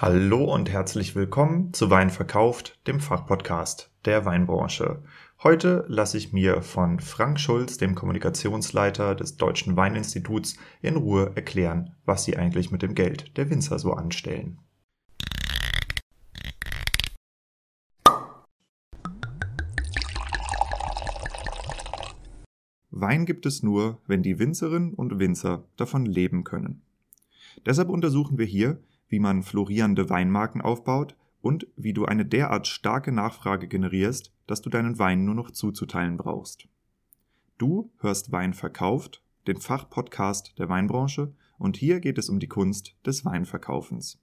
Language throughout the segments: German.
Hallo und herzlich willkommen zu Wein verkauft, dem Fachpodcast der Weinbranche. Heute lasse ich mir von Frank Schulz, dem Kommunikationsleiter des Deutschen Weininstituts, in Ruhe erklären, was sie eigentlich mit dem Geld der Winzer so anstellen. Wein gibt es nur, wenn die Winzerinnen und Winzer davon leben können. Deshalb untersuchen wir hier, wie man florierende Weinmarken aufbaut und wie du eine derart starke Nachfrage generierst, dass du deinen Wein nur noch zuzuteilen brauchst. Du hörst Wein verkauft, den Fachpodcast der Weinbranche, und hier geht es um die Kunst des Weinverkaufens.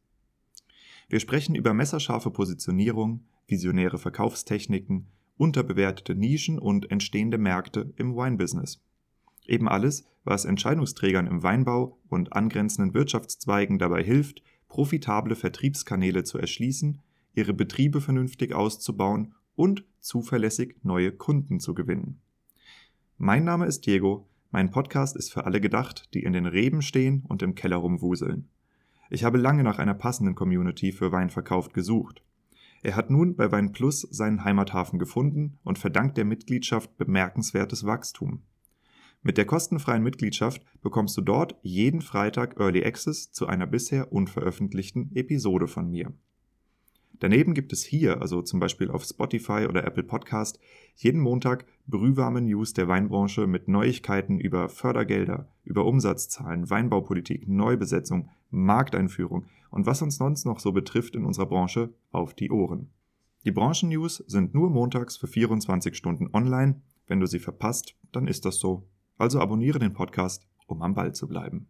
Wir sprechen über messerscharfe Positionierung, visionäre Verkaufstechniken, unterbewertete Nischen und entstehende Märkte im Weinbusiness. Eben alles, was Entscheidungsträgern im Weinbau und angrenzenden Wirtschaftszweigen dabei hilft, profitable Vertriebskanäle zu erschließen, ihre Betriebe vernünftig auszubauen und zuverlässig neue Kunden zu gewinnen. Mein Name ist Diego, mein Podcast ist für alle gedacht, die in den Reben stehen und im Keller rumwuseln. Ich habe lange nach einer passenden Community für Weinverkauf gesucht. Er hat nun bei Wein Plus seinen Heimathafen gefunden und verdankt der Mitgliedschaft bemerkenswertes Wachstum. Mit der kostenfreien Mitgliedschaft bekommst du dort jeden Freitag Early Access zu einer bisher unveröffentlichten Episode von mir. Daneben gibt es hier, also zum Beispiel auf Spotify oder Apple Podcast, jeden Montag brühwarme News der Weinbranche mit Neuigkeiten über Fördergelder, über Umsatzzahlen, Weinbaupolitik, Neubesetzung, Markteinführung und was uns sonst noch so betrifft in unserer Branche auf die Ohren. Die Branchennews sind nur montags für 24 Stunden online. Wenn du sie verpasst, dann ist das so also abonniere den Podcast, um am Ball zu bleiben.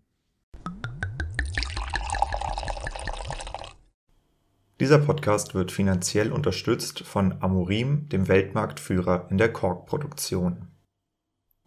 Dieser Podcast wird finanziell unterstützt von Amorim, dem Weltmarktführer in der Korkproduktion.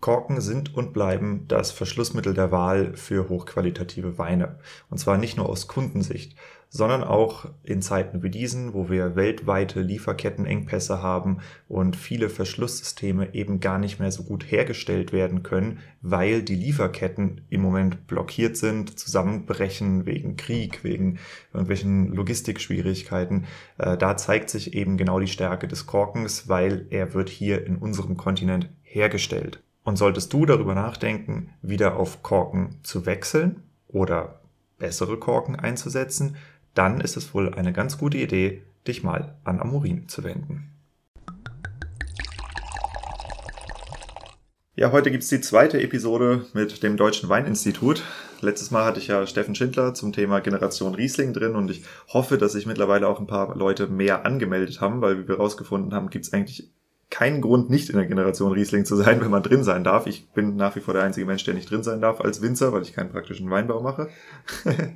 Korken sind und bleiben das Verschlussmittel der Wahl für hochqualitative Weine. Und zwar nicht nur aus Kundensicht, sondern auch in Zeiten wie diesen, wo wir weltweite Lieferkettenengpässe haben und viele Verschlusssysteme eben gar nicht mehr so gut hergestellt werden können, weil die Lieferketten im Moment blockiert sind, zusammenbrechen wegen Krieg, wegen irgendwelchen Logistikschwierigkeiten. Äh, da zeigt sich eben genau die Stärke des Korkens, weil er wird hier in unserem Kontinent hergestellt. Und solltest du darüber nachdenken, wieder auf Korken zu wechseln oder bessere Korken einzusetzen, dann ist es wohl eine ganz gute Idee, dich mal an Amorin zu wenden. Ja, heute gibt es die zweite Episode mit dem Deutschen Weininstitut. Letztes Mal hatte ich ja Steffen Schindler zum Thema Generation Riesling drin und ich hoffe, dass sich mittlerweile auch ein paar Leute mehr angemeldet haben, weil wie wir herausgefunden haben, gibt es eigentlich keinen Grund, nicht in der Generation Riesling zu sein, wenn man drin sein darf. Ich bin nach wie vor der einzige Mensch, der nicht drin sein darf als Winzer, weil ich keinen praktischen Weinbau mache.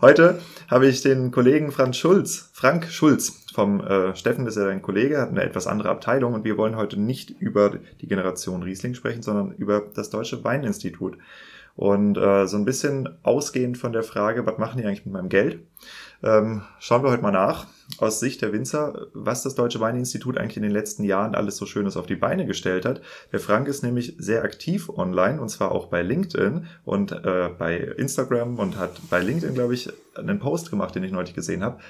Heute habe ich den Kollegen Franz Schulz, Frank Schulz vom äh, Steffen, das ist ja dein Kollege, hat eine etwas andere Abteilung und wir wollen heute nicht über die Generation Riesling sprechen, sondern über das Deutsche Weininstitut. Und äh, so ein bisschen ausgehend von der Frage, was machen die eigentlich mit meinem Geld, ähm, schauen wir heute mal nach, aus Sicht der Winzer, was das Deutsche Weininstitut eigentlich in den letzten Jahren alles so Schönes auf die Beine gestellt hat. Der Frank ist nämlich sehr aktiv online und zwar auch bei LinkedIn und äh, bei Instagram und hat bei LinkedIn, glaube ich, einen Post gemacht, den ich neulich gesehen habe,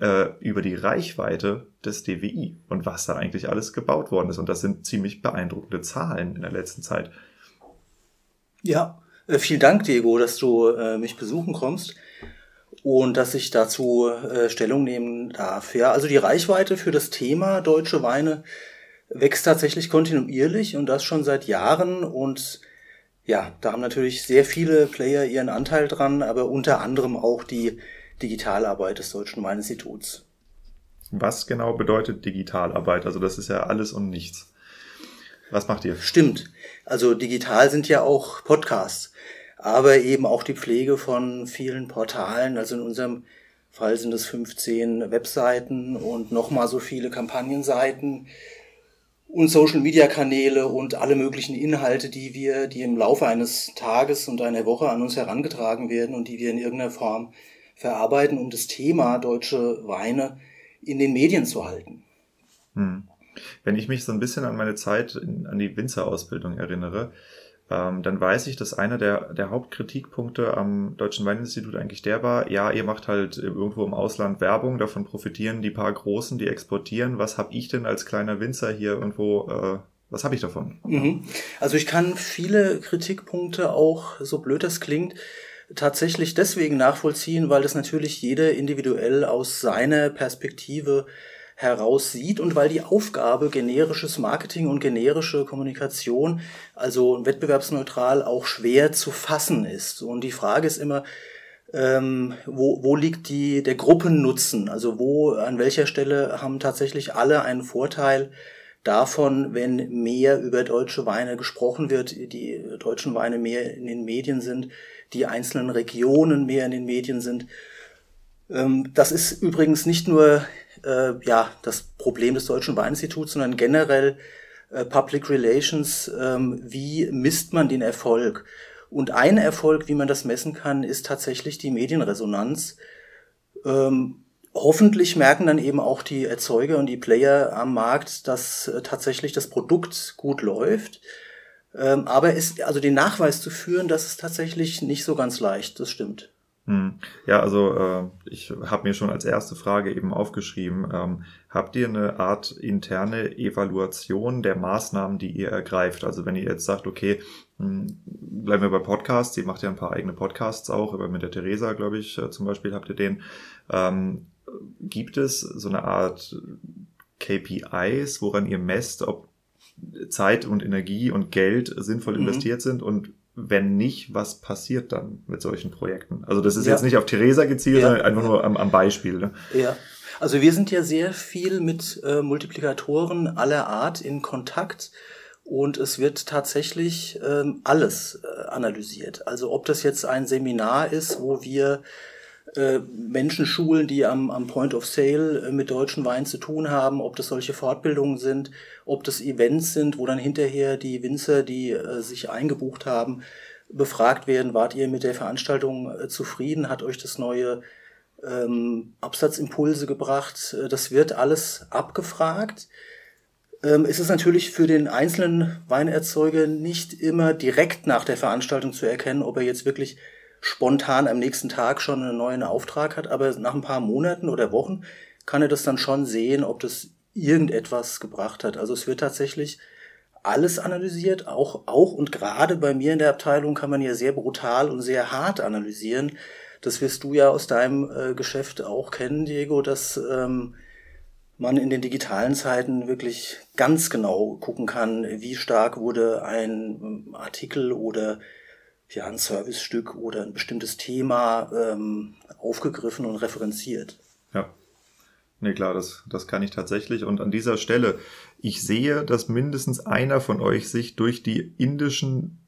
äh, über die Reichweite des DWI und was da eigentlich alles gebaut worden ist. Und das sind ziemlich beeindruckende Zahlen in der letzten Zeit. Ja, äh, vielen Dank, Diego, dass du äh, mich besuchen kommst und dass ich dazu äh, Stellung nehmen darf. Ja, also die Reichweite für das Thema deutsche Weine wächst tatsächlich kontinuierlich und das schon seit Jahren und ja, da haben natürlich sehr viele Player ihren Anteil dran, aber unter anderem auch die Digitalarbeit des Deutschen Weininstituts. Was genau bedeutet Digitalarbeit? Also das ist ja alles und nichts. Was macht ihr? Stimmt. Also digital sind ja auch Podcasts aber eben auch die Pflege von vielen Portalen. Also in unserem Fall sind es 15 Webseiten und nochmal so viele Kampagnenseiten und Social Media Kanäle und alle möglichen Inhalte, die wir, die im Laufe eines Tages und einer Woche an uns herangetragen werden und die wir in irgendeiner Form verarbeiten, um das Thema deutsche Weine in den Medien zu halten. Hm. Wenn ich mich so ein bisschen an meine Zeit an die Winzerausbildung erinnere, ähm, dann weiß ich, dass einer der, der Hauptkritikpunkte am Deutschen Weininstitut eigentlich der war, ja, ihr macht halt irgendwo im Ausland Werbung, davon profitieren die paar Großen, die exportieren. Was habe ich denn als kleiner Winzer hier irgendwo, äh, was habe ich davon? Mhm. Also ich kann viele Kritikpunkte auch, so blöd das klingt, tatsächlich deswegen nachvollziehen, weil das natürlich jeder individuell aus seiner Perspektive heraussieht und weil die Aufgabe generisches Marketing und generische Kommunikation, also wettbewerbsneutral, auch schwer zu fassen ist. Und die Frage ist immer, ähm, wo, wo liegt die, der Gruppennutzen? Also wo, an welcher Stelle haben tatsächlich alle einen Vorteil davon, wenn mehr über deutsche Weine gesprochen wird, die deutschen Weine mehr in den Medien sind, die einzelnen Regionen mehr in den Medien sind. Ähm, das ist übrigens nicht nur äh, ja, das Problem des Deutschen Weininstituts, sondern generell äh, Public Relations, ähm, wie misst man den Erfolg? Und ein Erfolg, wie man das messen kann, ist tatsächlich die Medienresonanz. Ähm, hoffentlich merken dann eben auch die Erzeuger und die Player am Markt, dass äh, tatsächlich das Produkt gut läuft. Ähm, aber ist also den Nachweis zu führen, das ist tatsächlich nicht so ganz leicht. Das stimmt. Hm. Ja, also äh, ich habe mir schon als erste Frage eben aufgeschrieben, ähm, habt ihr eine Art interne Evaluation der Maßnahmen, die ihr ergreift? Also wenn ihr jetzt sagt, okay, mh, hm, bleiben wir bei Podcasts, ihr macht ja ein paar eigene Podcasts auch, aber mit der Theresa, glaube ich, äh, zum Beispiel habt ihr den. Ähm, gibt es so eine Art KPIs, woran ihr messt, ob Zeit und Energie und Geld sinnvoll mhm. investiert sind und wenn nicht, was passiert dann mit solchen Projekten? Also das ist ja. jetzt nicht auf Theresa gezielt, ja. sondern einfach nur am, am Beispiel. Ne? Ja. Also wir sind ja sehr viel mit äh, Multiplikatoren aller Art in Kontakt und es wird tatsächlich ähm, alles äh, analysiert. Also ob das jetzt ein Seminar ist, wo wir äh, Menschen schulen, die am, am Point of Sale äh, mit deutschen Wein zu tun haben, ob das solche Fortbildungen sind, ob das Events sind, wo dann hinterher die Winzer, die äh, sich eingebucht haben, befragt werden, wart ihr mit der Veranstaltung äh, zufrieden, hat euch das neue ähm, Absatzimpulse gebracht, äh, das wird alles abgefragt. Ähm, es ist natürlich für den einzelnen Weinerzeuger nicht immer direkt nach der Veranstaltung zu erkennen, ob er jetzt wirklich spontan am nächsten Tag schon einen neuen Auftrag hat, aber nach ein paar Monaten oder Wochen kann er das dann schon sehen, ob das irgendetwas gebracht hat. Also es wird tatsächlich alles analysiert, auch, auch und gerade bei mir in der Abteilung kann man ja sehr brutal und sehr hart analysieren. Das wirst du ja aus deinem äh, Geschäft auch kennen, Diego, dass ähm, man in den digitalen Zeiten wirklich ganz genau gucken kann, wie stark wurde ein Artikel oder ja, ein Servicestück oder ein bestimmtes Thema ähm, aufgegriffen und referenziert. Ja. Nee, klar, das, das kann ich tatsächlich. Und an dieser Stelle, ich sehe, dass mindestens einer von euch sich durch die indischen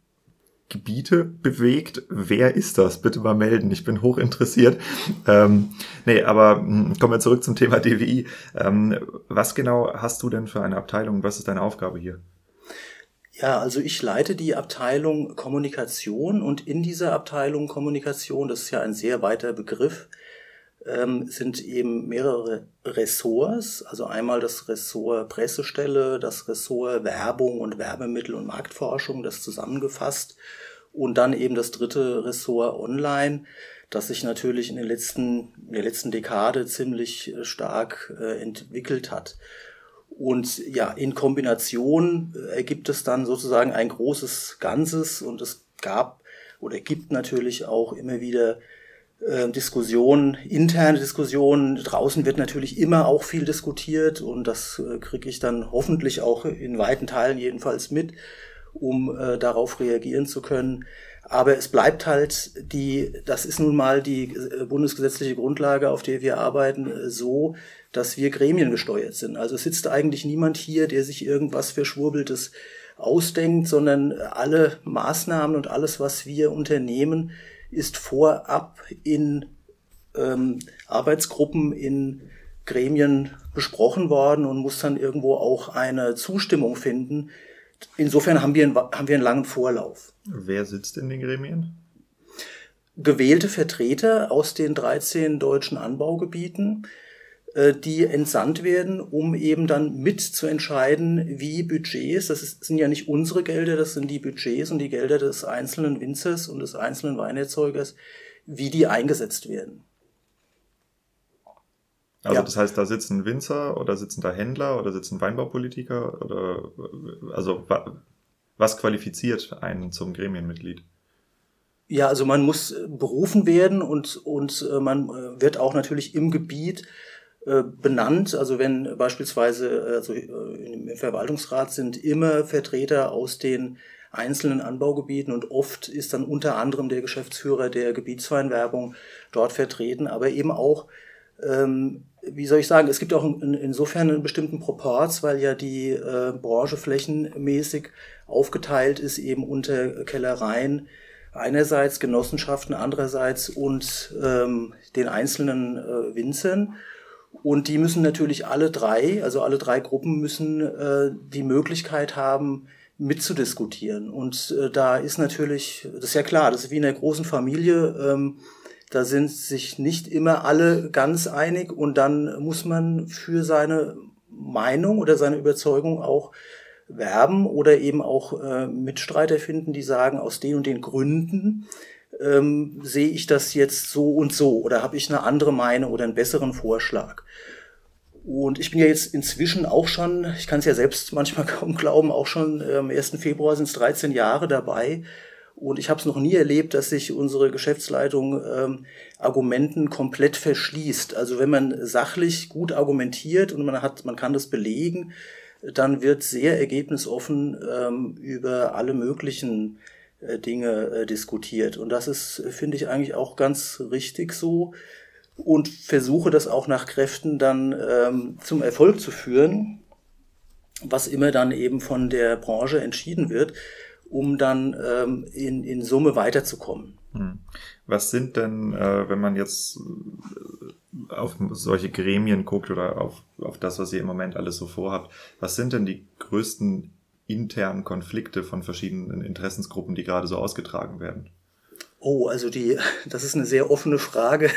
Gebiete bewegt. Wer ist das? Bitte mal melden. Ich bin hoch interessiert. Ähm, nee, aber hm, kommen wir zurück zum Thema DWI. Ähm, was genau hast du denn für eine Abteilung? Was ist deine Aufgabe hier? Ja, also ich leite die Abteilung Kommunikation und in dieser Abteilung Kommunikation, das ist ja ein sehr weiter Begriff, ähm, sind eben mehrere Ressorts, also einmal das Ressort Pressestelle, das Ressort Werbung und Werbemittel und Marktforschung, das zusammengefasst und dann eben das dritte Ressort Online, das sich natürlich in, den letzten, in der letzten Dekade ziemlich äh, stark äh, entwickelt hat. Und ja, in Kombination äh, ergibt es dann sozusagen ein großes Ganzes und es gab oder gibt natürlich auch immer wieder äh, Diskussionen, interne Diskussionen. Draußen wird natürlich immer auch viel diskutiert und das äh, kriege ich dann hoffentlich auch in weiten Teilen jedenfalls mit, um äh, darauf reagieren zu können. Aber es bleibt halt die, das ist nun mal die bundesgesetzliche Grundlage, auf der wir arbeiten, so, dass wir Gremien gesteuert sind. Also es sitzt eigentlich niemand hier, der sich irgendwas Verschwurbeltes ausdenkt, sondern alle Maßnahmen und alles, was wir unternehmen, ist vorab in ähm, Arbeitsgruppen, in Gremien besprochen worden und muss dann irgendwo auch eine Zustimmung finden. Insofern haben wir, einen, haben wir einen langen Vorlauf. Wer sitzt in den Gremien? Gewählte Vertreter aus den 13 deutschen Anbaugebieten die entsandt werden, um eben dann mit zu entscheiden, wie Budgets, das ist, sind ja nicht unsere Gelder, das sind die Budgets und die Gelder des einzelnen Winzers und des einzelnen Weinerzeugers, wie die eingesetzt werden. Also ja. das heißt, da sitzen Winzer oder sitzen da Händler oder sitzen Weinbaupolitiker oder also was qualifiziert einen zum Gremienmitglied? Ja, also man muss berufen werden und, und äh, man äh, wird auch natürlich im Gebiet äh, benannt. Also wenn beispielsweise also im Verwaltungsrat sind immer Vertreter aus den einzelnen Anbaugebieten und oft ist dann unter anderem der Geschäftsführer der Gebietsweinwerbung dort vertreten, aber eben auch, ähm, wie soll ich sagen, es gibt auch in, insofern einen bestimmten Proporz, weil ja die äh, Branche flächenmäßig aufgeteilt ist eben unter Kellereien, einerseits Genossenschaften, andererseits und ähm, den einzelnen äh, Winzern. Und die müssen natürlich alle drei, also alle drei Gruppen müssen äh, die Möglichkeit haben, mitzudiskutieren. Und äh, da ist natürlich, das ist ja klar, das ist wie in einer großen Familie, ähm, da sind sich nicht immer alle ganz einig und dann muss man für seine Meinung oder seine Überzeugung auch werben oder eben auch äh, Mitstreiter finden, die sagen, aus den und den Gründen ähm, sehe ich das jetzt so und so oder habe ich eine andere Meinung oder einen besseren Vorschlag. Und ich bin ja jetzt inzwischen auch schon, ich kann es ja selbst manchmal kaum glauben, auch schon am 1. Februar sind es 13 Jahre dabei. Und ich habe es noch nie erlebt, dass sich unsere Geschäftsleitung ähm, Argumenten komplett verschließt. Also wenn man sachlich gut argumentiert und man hat, man kann das belegen, dann wird sehr ergebnisoffen ähm, über alle möglichen Dinge äh, diskutiert. Und das ist, finde ich, eigentlich auch ganz richtig so und versuche das auch nach Kräften dann ähm, zum Erfolg zu führen, was immer dann eben von der Branche entschieden wird, um dann ähm, in, in Summe weiterzukommen. Hm. Was sind denn, äh, wenn man jetzt auf solche Gremien guckt oder auf, auf das, was ihr im Moment alles so vorhabt, was sind denn die größten internen Konflikte von verschiedenen Interessensgruppen, die gerade so ausgetragen werden? Oh, also die, das ist eine sehr offene Frage,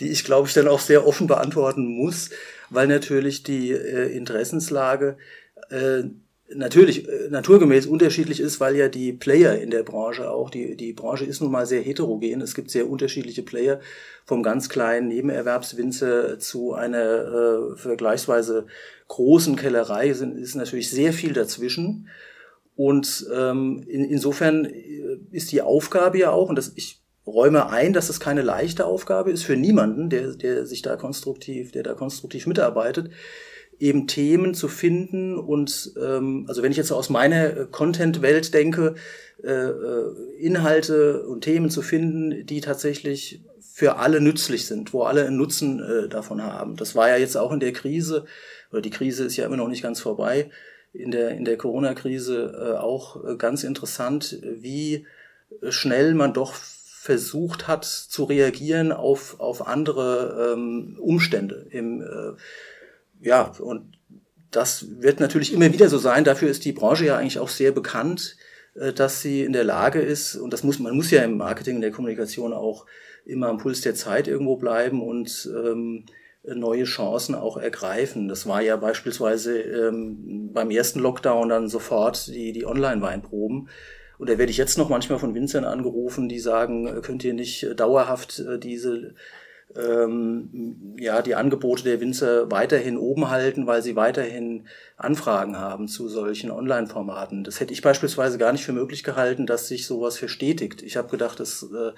die ich glaube ich dann auch sehr offen beantworten muss, weil natürlich die äh, Interessenslage äh, natürlich äh, naturgemäß unterschiedlich ist, weil ja die Player in der Branche auch, die, die Branche ist nun mal sehr heterogen. Es gibt sehr unterschiedliche Player, vom ganz kleinen Nebenerwerbswinzer zu einer äh, vergleichsweise großen Kellerei sind, ist natürlich sehr viel dazwischen. Und ähm, in, insofern äh, ist die Aufgabe ja auch, und das, ich räume ein, dass es keine leichte Aufgabe ist für niemanden, der, der sich da konstruktiv, der da konstruktiv mitarbeitet, eben Themen zu finden und ähm, also wenn ich jetzt aus meiner äh, Content-Welt denke, äh, äh, Inhalte und Themen zu finden, die tatsächlich für alle nützlich sind, wo alle einen Nutzen äh, davon haben. Das war ja jetzt auch in der Krise, oder die Krise ist ja immer noch nicht ganz vorbei, in der, in der Corona-Krise äh, auch äh, ganz interessant, wie schnell man doch versucht hat zu reagieren auf, auf andere ähm, Umstände im äh, ja, und das wird natürlich immer wieder so sein. Dafür ist die Branche ja eigentlich auch sehr bekannt, äh, dass sie in der Lage ist, und das muss, man muss ja im Marketing, in der Kommunikation auch immer am Puls der Zeit irgendwo bleiben und ähm, neue Chancen auch ergreifen. Das war ja beispielsweise ähm, beim ersten Lockdown dann sofort die, die Online-Weinproben. Und da werde ich jetzt noch manchmal von Winzern angerufen, die sagen, äh, könnt ihr nicht äh, dauerhaft diese ähm, ja, die Angebote der Winzer weiterhin oben halten, weil sie weiterhin Anfragen haben zu solchen Online-Formaten. Das hätte ich beispielsweise gar nicht für möglich gehalten, dass sich sowas verstetigt. Ich habe gedacht, das äh,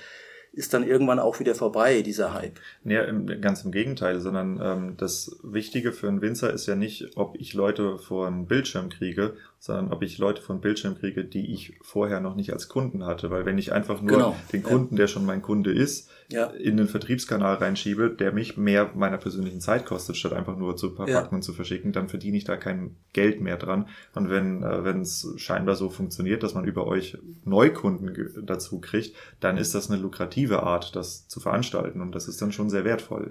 ist dann irgendwann auch wieder vorbei, dieser Hype. Ja, ganz im Gegenteil, sondern ähm, das Wichtige für einen Winzer ist ja nicht, ob ich Leute vor einen Bildschirm kriege, sondern ob ich Leute von Bildschirm kriege, die ich vorher noch nicht als Kunden hatte. Weil wenn ich einfach nur genau. den Kunden, ja. der schon mein Kunde ist, ja. in den Vertriebskanal reinschiebe, der mich mehr meiner persönlichen Zeit kostet, statt einfach nur zu verpacken ja. und zu verschicken, dann verdiene ich da kein Geld mehr dran. Und wenn äh, wenn es scheinbar so funktioniert, dass man über euch Neukunden dazu kriegt, dann ist das eine lukrative Art, das zu veranstalten. Und das ist dann schon sehr wertvoll.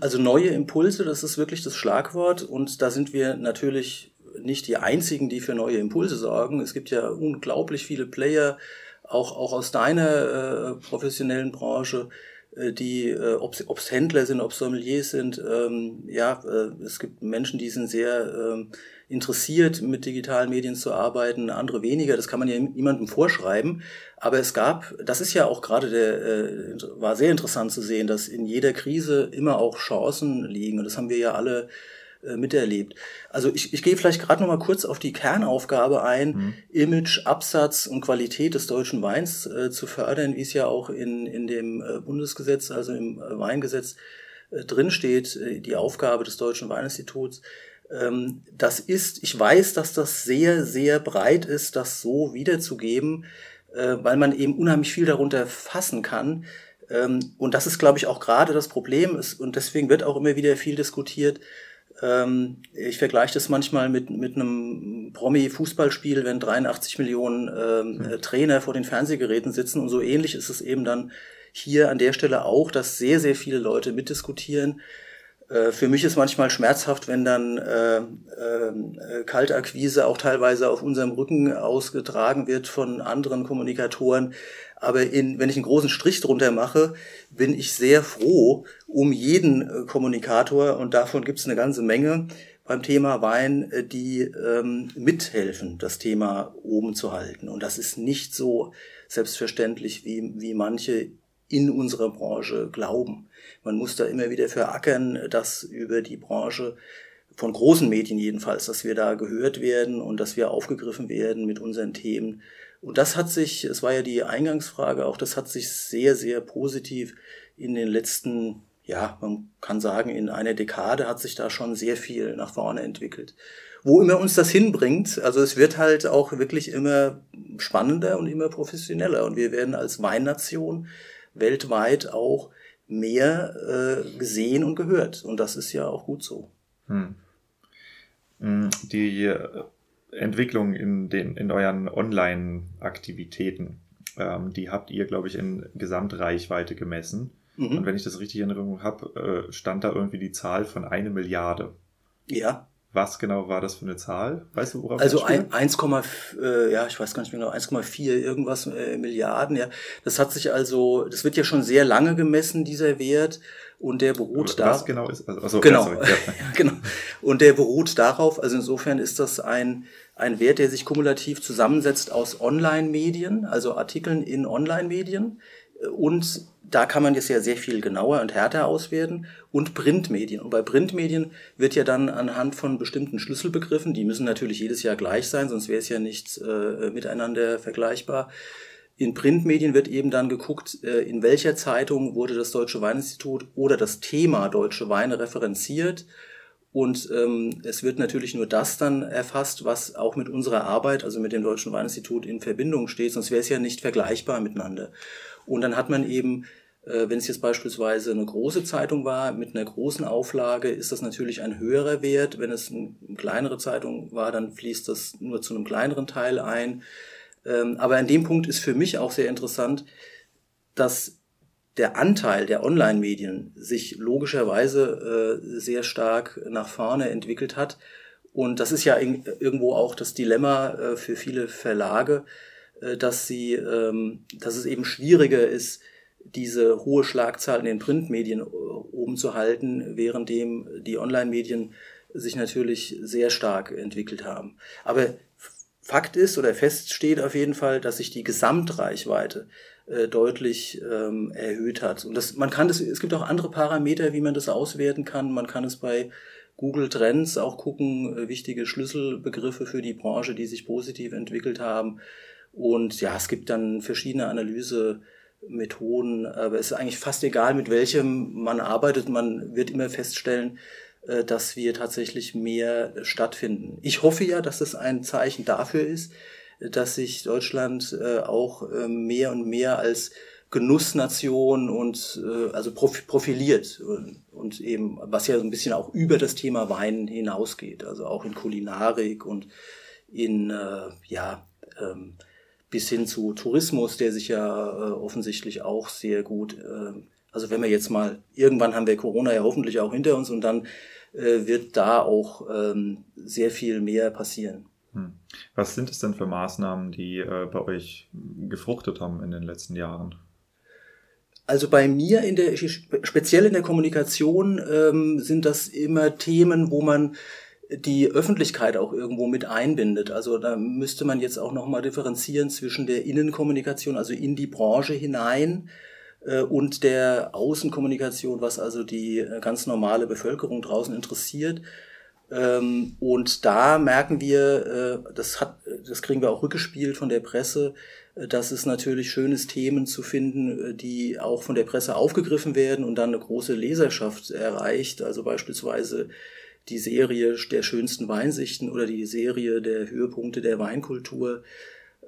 Also neue Impulse, das ist wirklich das Schlagwort. Und da sind wir natürlich nicht die einzigen, die für neue Impulse sorgen. Es gibt ja unglaublich viele Player, auch, auch aus deiner äh, professionellen Branche, äh, die, äh, ob es Händler sind, ob Sommeliers sind, ähm, ja, äh, es gibt Menschen, die sind sehr ähm, interessiert, mit digitalen Medien zu arbeiten, andere weniger. Das kann man ja niemandem vorschreiben. Aber es gab, das ist ja auch gerade der, äh, war sehr interessant zu sehen, dass in jeder Krise immer auch Chancen liegen. Und das haben wir ja alle äh, miterlebt. Also ich, ich gehe vielleicht gerade noch mal kurz auf die Kernaufgabe ein, mhm. Image, Absatz und Qualität des deutschen Weins äh, zu fördern, wie es ja auch in, in dem äh, Bundesgesetz, also im äh, Weingesetz äh, drinsteht, die Aufgabe des Deutschen Weininstituts. Ähm, das ist, ich weiß, dass das sehr, sehr breit ist, das so wiederzugeben, weil man eben unheimlich viel darunter fassen kann. Ähm, und das ist, glaube ich, auch gerade das Problem. Und deswegen wird auch immer wieder viel diskutiert. Ähm, ich vergleiche das manchmal mit, mit einem Promi-Fußballspiel, wenn 83 Millionen hm. Trainer vor den Fernsehgeräten sitzen. Und so ähnlich ist es eben dann hier an der Stelle auch, dass sehr, sehr viele Leute mitdiskutieren. Äh, für mich ist manchmal schmerzhaft, wenn dann äh, äh, Kaltakquise auch teilweise auf unserem Rücken ausgetragen wird von anderen Kommunikatoren. Aber in, wenn ich einen großen Strich drunter mache, bin ich sehr froh um jeden äh, Kommunikator und davon gibt es eine ganze Menge beim Thema Wein, äh, die ähm, mithelfen, das Thema oben zu halten. Und das ist nicht so selbstverständlich, wie, wie manche in unserer Branche glauben. Man muss da immer wieder verackern, dass über die Branche von großen Medien jedenfalls, dass wir da gehört werden und dass wir aufgegriffen werden mit unseren Themen. Und das hat sich, es war ja die Eingangsfrage auch, das hat sich sehr, sehr positiv in den letzten, ja, man kann sagen, in einer Dekade hat sich da schon sehr viel nach vorne entwickelt. Wo immer uns das hinbringt, also es wird halt auch wirklich immer spannender und immer professioneller und wir werden als Weinnation weltweit auch mehr äh, gesehen und gehört. Und das ist ja auch gut so. Hm. hm die äh, Entwicklung in, den, in euren Online-Aktivitäten, ähm, die habt ihr, glaube ich, in Gesamtreichweite gemessen. Mhm. Und wenn ich das richtig in Erinnerung habe, äh, stand da irgendwie die Zahl von eine Milliarde. Ja. Was genau war das für eine Zahl? Weißt du, worauf Also 1, äh, ja, ich weiß gar nicht mehr genau, 1,4 irgendwas äh, Milliarden, ja. Das hat sich also, das wird ja schon sehr lange gemessen, dieser Wert. Und der beruht da. Was genau ist, also, also genau, ja, genau. Und der beruht darauf, also insofern ist das ein, ein Wert, der sich kumulativ zusammensetzt aus Online-Medien, also Artikeln in Online-Medien und da kann man jetzt ja sehr viel genauer und härter auswerten und Printmedien. Und bei Printmedien wird ja dann anhand von bestimmten Schlüsselbegriffen, die müssen natürlich jedes Jahr gleich sein, sonst wäre es ja nicht äh, miteinander vergleichbar. In Printmedien wird eben dann geguckt, äh, in welcher Zeitung wurde das Deutsche Weininstitut oder das Thema Deutsche Weine referenziert. Und ähm, es wird natürlich nur das dann erfasst, was auch mit unserer Arbeit, also mit dem Deutschen Weininstitut in Verbindung steht, sonst wäre es ja nicht vergleichbar miteinander. Und dann hat man eben, äh, wenn es jetzt beispielsweise eine große Zeitung war mit einer großen Auflage, ist das natürlich ein höherer Wert. Wenn es eine kleinere Zeitung war, dann fließt das nur zu einem kleineren Teil ein. Ähm, aber an dem Punkt ist für mich auch sehr interessant, dass der Anteil der Online-Medien sich logischerweise äh, sehr stark nach vorne entwickelt hat. Und das ist ja irgendwo auch das Dilemma äh, für viele Verlage, äh, dass sie, ähm, dass es eben schwieriger ist, diese hohe Schlagzahl in den Printmedien äh, oben zu halten, währenddem die Online-Medien sich natürlich sehr stark entwickelt haben. Aber Fakt ist oder feststeht auf jeden Fall, dass sich die Gesamtreichweite äh, deutlich ähm, erhöht hat. Und das, man kann das, es gibt auch andere Parameter, wie man das auswerten kann. Man kann es bei Google Trends auch gucken, äh, wichtige Schlüsselbegriffe für die Branche, die sich positiv entwickelt haben. Und ja, es gibt dann verschiedene Analysemethoden, aber es ist eigentlich fast egal, mit welchem man arbeitet. Man wird immer feststellen, äh, dass wir tatsächlich mehr stattfinden. Ich hoffe ja, dass das ein Zeichen dafür ist, dass sich Deutschland äh, auch ähm, mehr und mehr als Genussnation und äh, also profiliert und eben was ja so ein bisschen auch über das Thema Wein hinausgeht, also auch in Kulinarik und in ja ähm, bis hin zu Tourismus, der sich ja äh, offensichtlich auch sehr gut, äh, also wenn wir jetzt mal, irgendwann haben wir Corona ja hoffentlich auch hinter uns und dann äh, wird da auch ähm, sehr viel mehr passieren. Hm. Was sind es denn für Maßnahmen, die äh, bei euch gefruchtet haben in den letzten Jahren? Also bei mir in der, speziell in der Kommunikation ähm, sind das immer Themen, wo man die Öffentlichkeit auch irgendwo mit einbindet. Also da müsste man jetzt auch nochmal differenzieren zwischen der Innenkommunikation, also in die Branche hinein, äh, und der Außenkommunikation, was also die äh, ganz normale Bevölkerung draußen interessiert. Ähm, und da merken wir, äh, das hat, das kriegen wir auch rückgespielt von der Presse, dass es natürlich schön ist, Themen zu finden, die auch von der Presse aufgegriffen werden und dann eine große Leserschaft erreicht. Also beispielsweise die Serie der schönsten Weinsichten oder die Serie der Höhepunkte der Weinkultur.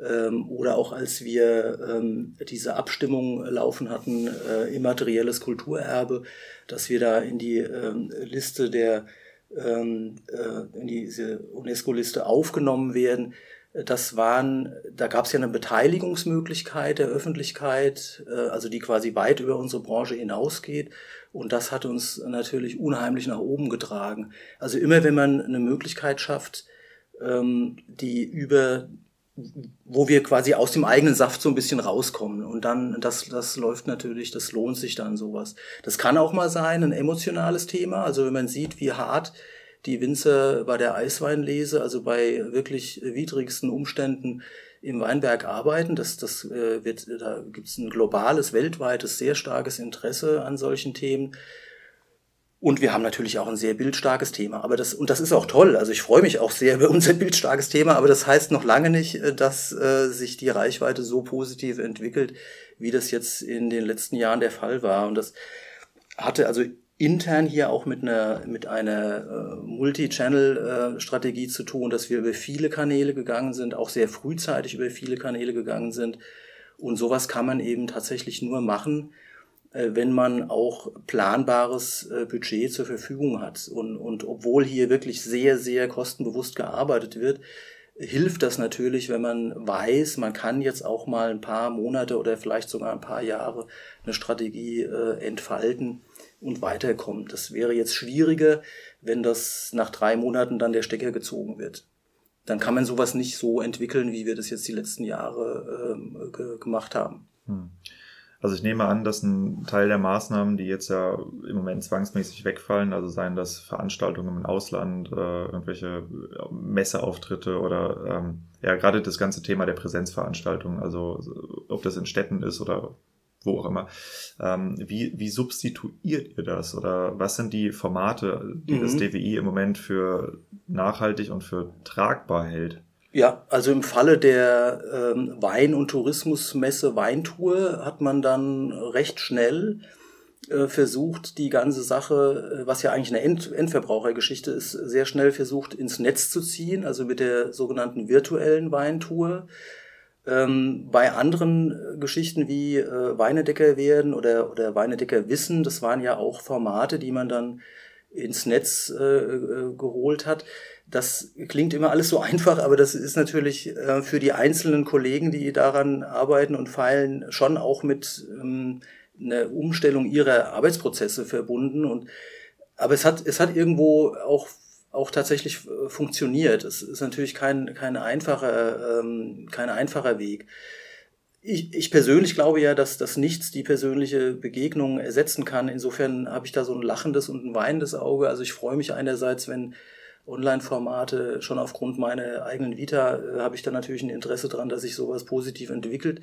Ähm, oder auch als wir ähm, diese Abstimmung laufen hatten, äh, immaterielles Kulturerbe, dass wir da in die ähm, Liste der, ähm, äh, in diese UNESCO-Liste aufgenommen werden. Das waren, da gab es ja eine Beteiligungsmöglichkeit der Öffentlichkeit, äh, also die quasi weit über unsere Branche hinausgeht. Und das hat uns natürlich unheimlich nach oben getragen. Also immer wenn man eine Möglichkeit schafft, ähm, die über wo wir quasi aus dem eigenen Saft so ein bisschen rauskommen. Und dann, das, das läuft natürlich, das lohnt sich dann sowas. Das kann auch mal sein, ein emotionales Thema. Also wenn man sieht, wie hart die Winzer bei der Eisweinlese, also bei wirklich widrigsten Umständen im Weinberg arbeiten. Das, das äh, wird, da gibt es ein globales, weltweites, sehr starkes Interesse an solchen Themen. Und wir haben natürlich auch ein sehr bildstarkes Thema. Aber das, und das ist auch toll. Also ich freue mich auch sehr über unser bildstarkes Thema, aber das heißt noch lange nicht, äh, dass äh, sich die Reichweite so positiv entwickelt, wie das jetzt in den letzten Jahren der Fall war. Und das hatte also intern hier auch mit einer, mit einer äh, Multi-Channel-Strategie äh, zu tun, dass wir über viele Kanäle gegangen sind, auch sehr frühzeitig über viele Kanäle gegangen sind. Und sowas kann man eben tatsächlich nur machen, wenn man auch planbares äh, Budget zur Verfügung hat. Und, und obwohl hier wirklich sehr, sehr kostenbewusst gearbeitet wird, hilft das natürlich, wenn man weiß, man kann jetzt auch mal ein paar Monate oder vielleicht sogar ein paar Jahre eine Strategie äh, entfalten und weiterkommen. Das wäre jetzt schwieriger, wenn das nach drei Monaten dann der Stecker gezogen wird. Dann kann man sowas nicht so entwickeln, wie wir das jetzt die letzten Jahre ähm, ge gemacht haben. Hm. Also ich nehme an, dass ein Teil der Maßnahmen, die jetzt ja im Moment zwangsmäßig wegfallen, also seien das Veranstaltungen im Ausland, äh, irgendwelche Messeauftritte oder ähm, ja gerade das ganze Thema der Präsenzveranstaltungen, also ob das in Städten ist oder wo auch immer. Ähm, wie, wie substituiert ihr das? Oder was sind die Formate, die mhm. das DWI im Moment für nachhaltig und für tragbar hält? Ja, also im Falle der ähm, Wein- und Tourismusmesse Weintour hat man dann recht schnell äh, versucht, die ganze Sache, äh, was ja eigentlich eine End Endverbrauchergeschichte ist, sehr schnell versucht ins Netz zu ziehen, also mit der sogenannten virtuellen Weintour. Ähm, bei anderen äh, Geschichten wie äh, Weinedecker werden oder, oder Weinedecker wissen, das waren ja auch Formate, die man dann ins Netz äh, äh, geholt hat. Das klingt immer alles so einfach, aber das ist natürlich äh, für die einzelnen Kollegen, die daran arbeiten und feilen, schon auch mit ähm, einer Umstellung ihrer Arbeitsprozesse verbunden. Und aber es hat, es hat irgendwo auch auch tatsächlich äh, funktioniert. Es ist natürlich kein, kein, einfacher, ähm, kein einfacher Weg. Ich, ich persönlich glaube ja, dass das nichts die persönliche Begegnung ersetzen kann. Insofern habe ich da so ein lachendes und ein weinendes Auge. Also ich freue mich einerseits, wenn Online-Formate schon aufgrund meiner eigenen Vita äh, habe ich da natürlich ein Interesse dran, dass sich sowas positiv entwickelt.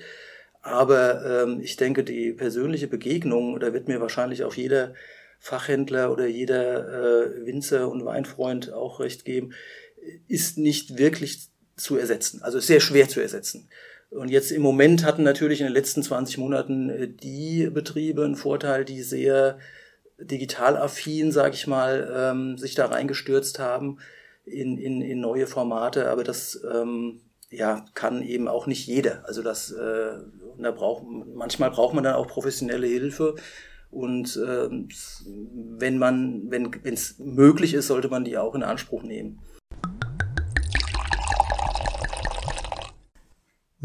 Aber ähm, ich denke, die persönliche Begegnung, da wird mir wahrscheinlich auch jeder Fachhändler oder jeder äh, Winzer und Weinfreund auch recht geben, ist nicht wirklich zu ersetzen. Also sehr schwer zu ersetzen. Und jetzt im Moment hatten natürlich in den letzten 20 Monaten äh, die Betriebe einen Vorteil, die sehr digital affin, sag ich mal, ähm, sich da reingestürzt haben in, in, in neue Formate. Aber das ähm, ja, kann eben auch nicht jeder. Also das, äh, da braucht, manchmal braucht man dann auch professionelle Hilfe. Und äh, wenn man, wenn es möglich ist, sollte man die auch in Anspruch nehmen.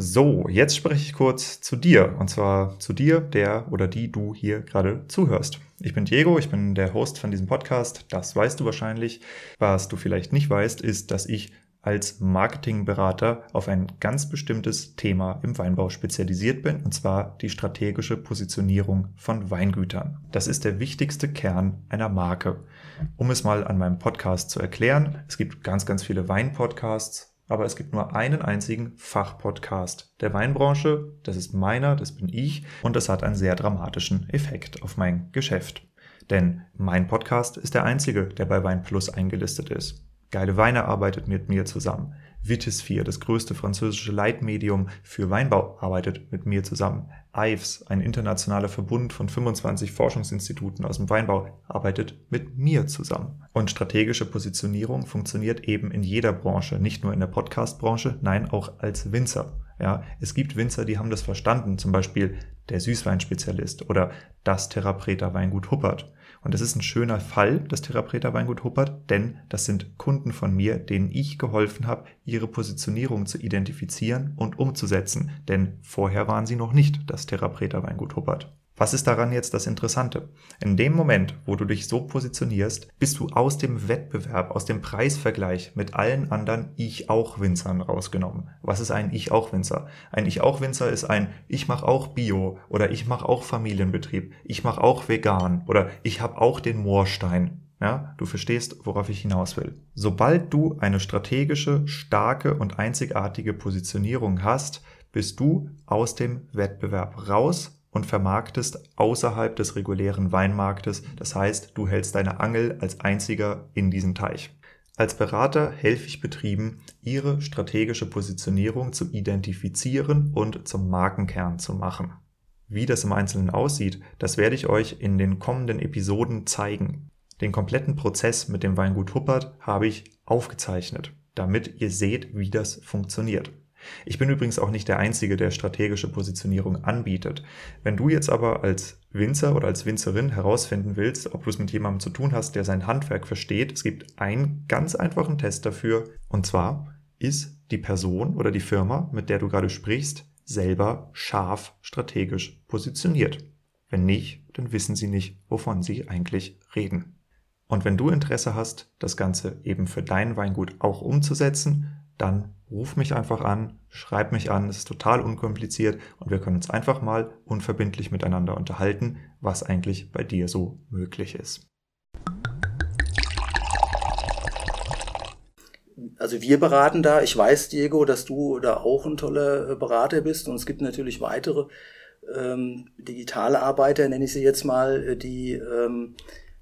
So, jetzt spreche ich kurz zu dir. Und zwar zu dir, der oder die du hier gerade zuhörst. Ich bin Diego, ich bin der Host von diesem Podcast. Das weißt du wahrscheinlich. Was du vielleicht nicht weißt, ist, dass ich als Marketingberater auf ein ganz bestimmtes Thema im Weinbau spezialisiert bin, und zwar die strategische Positionierung von Weingütern. Das ist der wichtigste Kern einer Marke. Um es mal an meinem Podcast zu erklären, es gibt ganz, ganz viele Weinpodcasts, aber es gibt nur einen einzigen Fachpodcast der Weinbranche. Das ist meiner, das bin ich, und das hat einen sehr dramatischen Effekt auf mein Geschäft. Denn mein Podcast ist der einzige, der bei Wein Plus eingelistet ist. Geile Weine arbeitet mit mir zusammen. Vitisphere, das größte französische Leitmedium für Weinbau, arbeitet mit mir zusammen. IVES, ein internationaler Verbund von 25 Forschungsinstituten aus dem Weinbau, arbeitet mit mir zusammen. Und strategische Positionierung funktioniert eben in jeder Branche, nicht nur in der Podcast-Branche, nein, auch als Winzer. Ja, es gibt Winzer, die haben das verstanden, zum Beispiel der Süßweinspezialist oder das Therapreta Weingut Huppert. Und das ist ein schöner Fall, das Therapreta Weingut Huppert, denn das sind Kunden von mir, denen ich geholfen habe, ihre Positionierung zu identifizieren und umzusetzen. Denn vorher waren sie noch nicht das Therapreta Weingut Huppert. Was ist daran jetzt das Interessante? In dem Moment, wo du dich so positionierst, bist du aus dem Wettbewerb, aus dem Preisvergleich mit allen anderen Ich-auch-Winzern rausgenommen. Was ist ein Ich-auch-Winzer? Ein Ich-auch-Winzer ist ein Ich mache auch Bio oder ich mache auch Familienbetrieb, ich mache auch vegan oder ich habe auch den Moorstein. Ja, du verstehst, worauf ich hinaus will. Sobald du eine strategische, starke und einzigartige Positionierung hast, bist du aus dem Wettbewerb raus und vermarktest außerhalb des regulären Weinmarktes, das heißt, du hältst deine Angel als einziger in diesem Teich. Als Berater helfe ich Betrieben, ihre strategische Positionierung zu identifizieren und zum Markenkern zu machen. Wie das im Einzelnen aussieht, das werde ich euch in den kommenden Episoden zeigen. Den kompletten Prozess mit dem Weingut Huppert habe ich aufgezeichnet, damit ihr seht, wie das funktioniert. Ich bin übrigens auch nicht der Einzige, der strategische Positionierung anbietet. Wenn du jetzt aber als Winzer oder als Winzerin herausfinden willst, ob du es mit jemandem zu tun hast, der sein Handwerk versteht, es gibt einen ganz einfachen Test dafür. Und zwar ist die Person oder die Firma, mit der du gerade sprichst, selber scharf strategisch positioniert. Wenn nicht, dann wissen sie nicht, wovon sie eigentlich reden. Und wenn du Interesse hast, das Ganze eben für dein Weingut auch umzusetzen, dann ruf mich einfach an, schreib mich an, es ist total unkompliziert und wir können uns einfach mal unverbindlich miteinander unterhalten, was eigentlich bei dir so möglich ist. Also wir beraten da. Ich weiß, Diego, dass du da auch ein toller äh, Berater bist und es gibt natürlich weitere ähm, Digitalarbeiter, nenne ich sie jetzt mal, äh, die, ähm,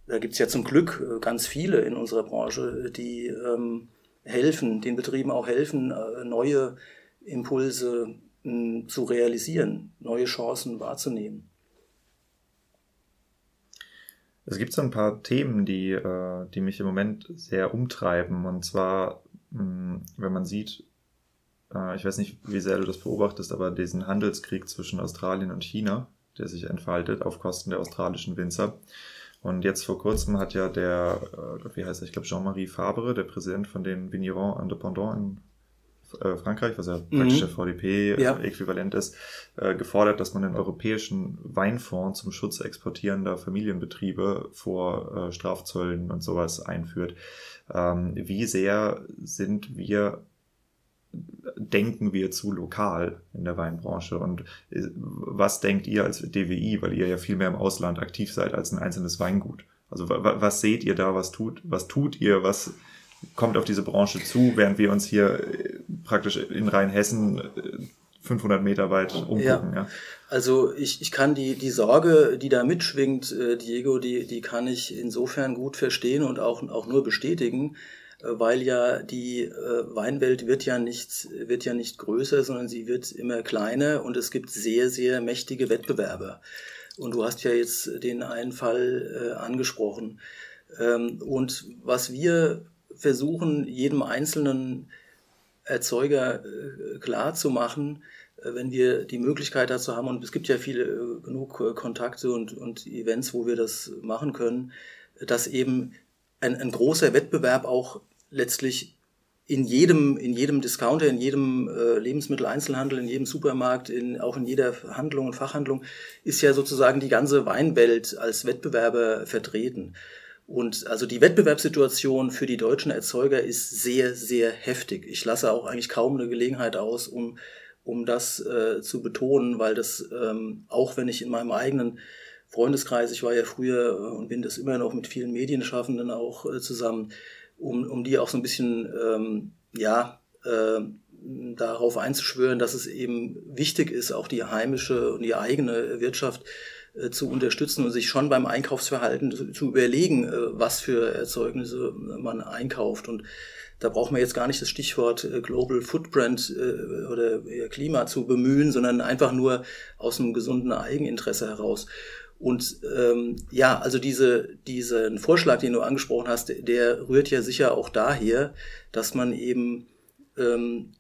da gibt es ja zum Glück äh, ganz viele in unserer Branche, die ähm, helfen, den Betrieben auch helfen, äh, neue Impulse hm, zu realisieren, neue Chancen wahrzunehmen. Es gibt so ein paar Themen, die, äh, die mich im Moment sehr umtreiben. Und zwar, hm, wenn man sieht, äh, ich weiß nicht, wie sehr du das beobachtest, aber diesen Handelskrieg zwischen Australien und China, der sich entfaltet auf Kosten der australischen Winzer. Und jetzt vor kurzem hat ja der, äh, wie heißt er, ich glaube Jean-Marie Fabre, der Präsident von den Vignerons Indépendants in äh, Frankreich, was ja mhm. praktisch der VDP-Äquivalent ja. ist, äh, gefordert, dass man den europäischen Weinfonds zum Schutz exportierender Familienbetriebe vor Strafzöllen und sowas einführt. Ähm, wie sehr sind wir denken wir zu lokal in der Weinbranche und äh, was denkt ihr als DWI, weil ihr ja viel mehr im Ausland aktiv seid als ein einzelnes Weingut? Also was seht ihr da, was tut, was tut ihr, was kommt auf diese Branche zu, während wir uns hier äh, praktisch in Rheinhessen 500 äh, Meter weit umgucken. Ja. ja. Also ich, ich kann die, die Sorge, die da mitschwingt, Diego, die, die kann ich insofern gut verstehen und auch, auch nur bestätigen, weil ja die äh, Weinwelt wird ja nicht wird ja nicht größer, sondern sie wird immer kleiner und es gibt sehr sehr mächtige Wettbewerber. Und du hast ja jetzt den einen Fall äh, angesprochen. Ähm, und was wir versuchen, jedem einzelnen Erzeuger klar zu machen, wenn wir die Möglichkeit dazu haben, und es gibt ja viele genug Kontakte und, und Events, wo wir das machen können, dass eben ein, ein großer Wettbewerb auch letztlich in jedem, in jedem Discounter, in jedem äh, Lebensmitteleinzelhandel, in jedem Supermarkt, in, auch in jeder Handlung und Fachhandlung ist ja sozusagen die ganze Weinwelt als Wettbewerber vertreten. Und also die Wettbewerbssituation für die deutschen Erzeuger ist sehr, sehr heftig. Ich lasse auch eigentlich kaum eine Gelegenheit aus, um, um das äh, zu betonen, weil das, ähm, auch wenn ich in meinem eigenen Freundeskreis, ich war ja früher äh, und bin das immer noch mit vielen Medienschaffenden auch äh, zusammen, um, um die auch so ein bisschen, ähm, ja, äh, darauf einzuschwören, dass es eben wichtig ist, auch die heimische und die eigene Wirtschaft äh, zu unterstützen und sich schon beim Einkaufsverhalten zu, zu überlegen, äh, was für Erzeugnisse man einkauft. Und da braucht man jetzt gar nicht das Stichwort äh, Global Footprint oder Klima zu bemühen, sondern einfach nur aus einem gesunden Eigeninteresse heraus. Und ähm, ja, also diese, diesen Vorschlag, den du angesprochen hast, der rührt ja sicher auch daher, dass man eben ähm,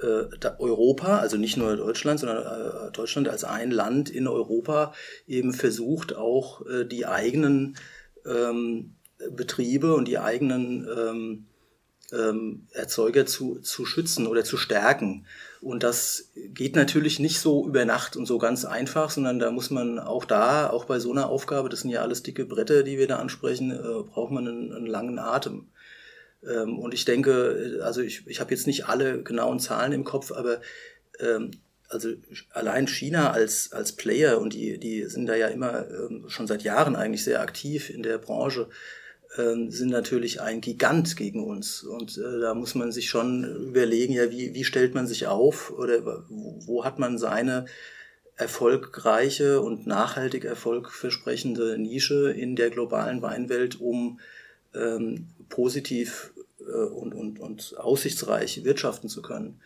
äh, Europa, also nicht nur Deutschland, sondern äh, Deutschland als ein Land in Europa eben versucht auch äh, die eigenen ähm, Betriebe und die eigenen ähm, Erzeuger zu, zu schützen oder zu stärken. Und das geht natürlich nicht so über Nacht und so ganz einfach, sondern da muss man auch da, auch bei so einer Aufgabe, das sind ja alles dicke Bretter, die wir da ansprechen, äh, braucht man einen, einen langen Atem. Ähm, und ich denke, also ich, ich habe jetzt nicht alle genauen Zahlen im Kopf, aber ähm, also allein China als, als Player und die, die sind da ja immer ähm, schon seit Jahren eigentlich sehr aktiv in der Branche, sind natürlich ein Gigant gegen uns. Und äh, da muss man sich schon überlegen, ja, wie, wie stellt man sich auf oder wo, wo hat man seine erfolgreiche und nachhaltig erfolgversprechende Nische in der globalen Weinwelt, um ähm, positiv äh, und, und, und aussichtsreich wirtschaften zu können.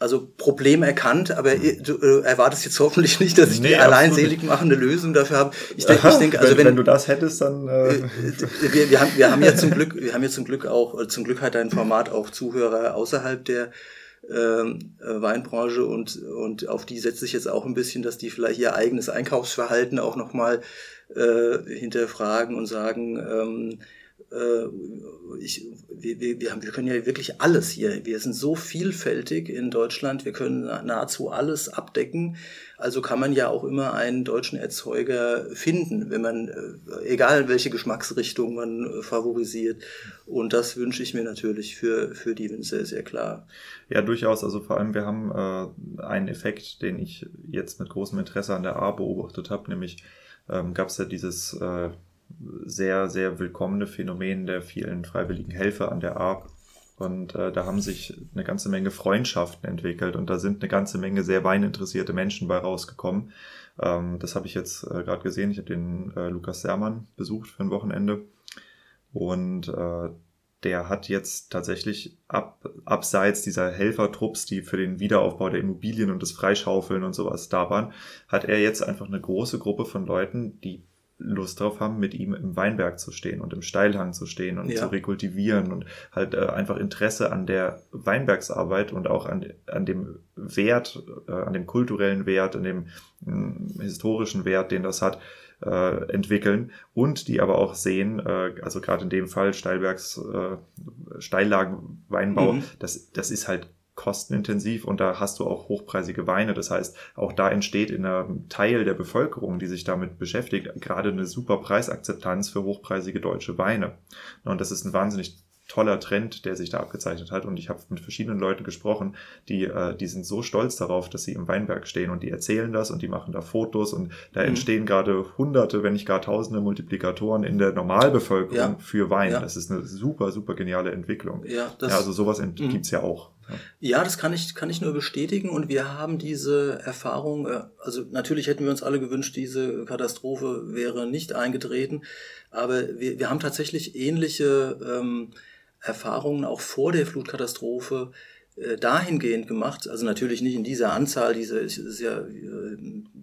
Also Problem erkannt, aber du äh, erwartest jetzt hoffentlich nicht, dass ich nee, die allein selig machende Lösung dafür habe. Ich denke, ich denke, also wenn, wenn, wenn, du das hättest, dann äh, äh wir, wir, haben, wir haben ja zum Glück, wir haben ja zum Glück auch, zum Glück hat dein Format auch Zuhörer außerhalb der ähm, Weinbranche und und auf die setze ich jetzt auch ein bisschen, dass die vielleicht ihr eigenes Einkaufsverhalten auch nochmal äh, hinterfragen und sagen, ähm, äh, ich, wir, wir, wir können ja wirklich alles hier. Wir sind so vielfältig in Deutschland, wir können nahezu alles abdecken. Also kann man ja auch immer einen deutschen Erzeuger finden, wenn man, äh, egal welche Geschmacksrichtung man äh, favorisiert. Und das wünsche ich mir natürlich für, für die Winzer, sehr klar. Ja, durchaus. Also vor allem, wir haben äh, einen Effekt, den ich jetzt mit großem Interesse an der A beobachtet habe, nämlich ähm, gab es ja dieses äh, sehr, sehr willkommene Phänomen der vielen freiwilligen Helfer an der A. Und äh, da haben sich eine ganze Menge Freundschaften entwickelt und da sind eine ganze Menge sehr weininteressierte Menschen bei rausgekommen. Ähm, das habe ich jetzt äh, gerade gesehen. Ich habe den äh, Lukas Sermann besucht für ein Wochenende. Und äh, der hat jetzt tatsächlich ab, abseits dieser Helfertrupps, die für den Wiederaufbau der Immobilien und das Freischaufeln und sowas da waren, hat er jetzt einfach eine große Gruppe von Leuten, die Lust drauf haben, mit ihm im Weinberg zu stehen und im Steilhang zu stehen und ja. zu rekultivieren und halt äh, einfach Interesse an der Weinbergsarbeit und auch an, an dem Wert, äh, an dem kulturellen Wert, an dem mh, hm, historischen Wert, den das hat, äh, entwickeln und die aber auch sehen, äh, also gerade in dem Fall Steilbergs, äh, Steillagenweinbau, mhm. das, das ist halt kostenintensiv und da hast du auch hochpreisige Weine. Das heißt, auch da entsteht in einem Teil der Bevölkerung, die sich damit beschäftigt, gerade eine super Preisakzeptanz für hochpreisige deutsche Weine. Und das ist ein wahnsinnig toller Trend, der sich da abgezeichnet hat. Und ich habe mit verschiedenen Leuten gesprochen, die, äh, die sind so stolz darauf, dass sie im Weinberg stehen und die erzählen das und die machen da Fotos und da mhm. entstehen gerade hunderte, wenn nicht gar tausende Multiplikatoren in der Normalbevölkerung ja. für Wein. Ja. Das ist eine super, super geniale Entwicklung. Ja, das, ja also sowas mhm. gibt's ja auch. Ja, das kann ich, kann ich nur bestätigen und wir haben diese Erfahrung, äh, also natürlich hätten wir uns alle gewünscht, diese Katastrophe wäre nicht eingetreten, aber wir, wir haben tatsächlich ähnliche ähm, Erfahrungen auch vor der Flutkatastrophe äh, dahingehend gemacht, also natürlich nicht in dieser Anzahl, diese ist, ja äh,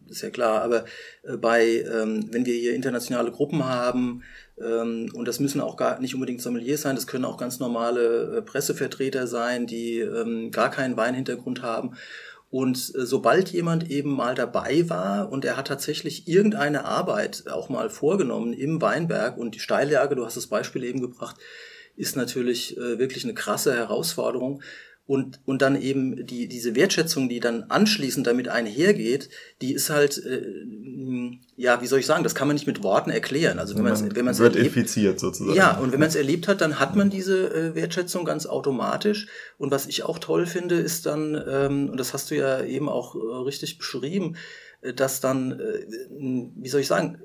ist ja klar, aber äh, bei ähm, wenn wir hier internationale Gruppen haben ähm, und das müssen auch gar nicht unbedingt Sommeliers sein, das können auch ganz normale Pressevertreter sein, die ähm, gar keinen Weinhintergrund haben. Und sobald jemand eben mal dabei war und er hat tatsächlich irgendeine Arbeit auch mal vorgenommen im Weinberg und die Steiljage, du hast das Beispiel eben gebracht, ist natürlich wirklich eine krasse Herausforderung. Und, und dann eben die, diese Wertschätzung, die dann anschließend damit einhergeht, die ist halt, äh, ja, wie soll ich sagen, das kann man nicht mit Worten erklären. Also wenn man es wenn man wird erlebt, infiziert sozusagen. Ja, und wenn man es erlebt hat, dann hat man diese äh, Wertschätzung ganz automatisch. Und was ich auch toll finde, ist dann, ähm, und das hast du ja eben auch äh, richtig beschrieben, äh, dass dann, äh, wie soll ich sagen,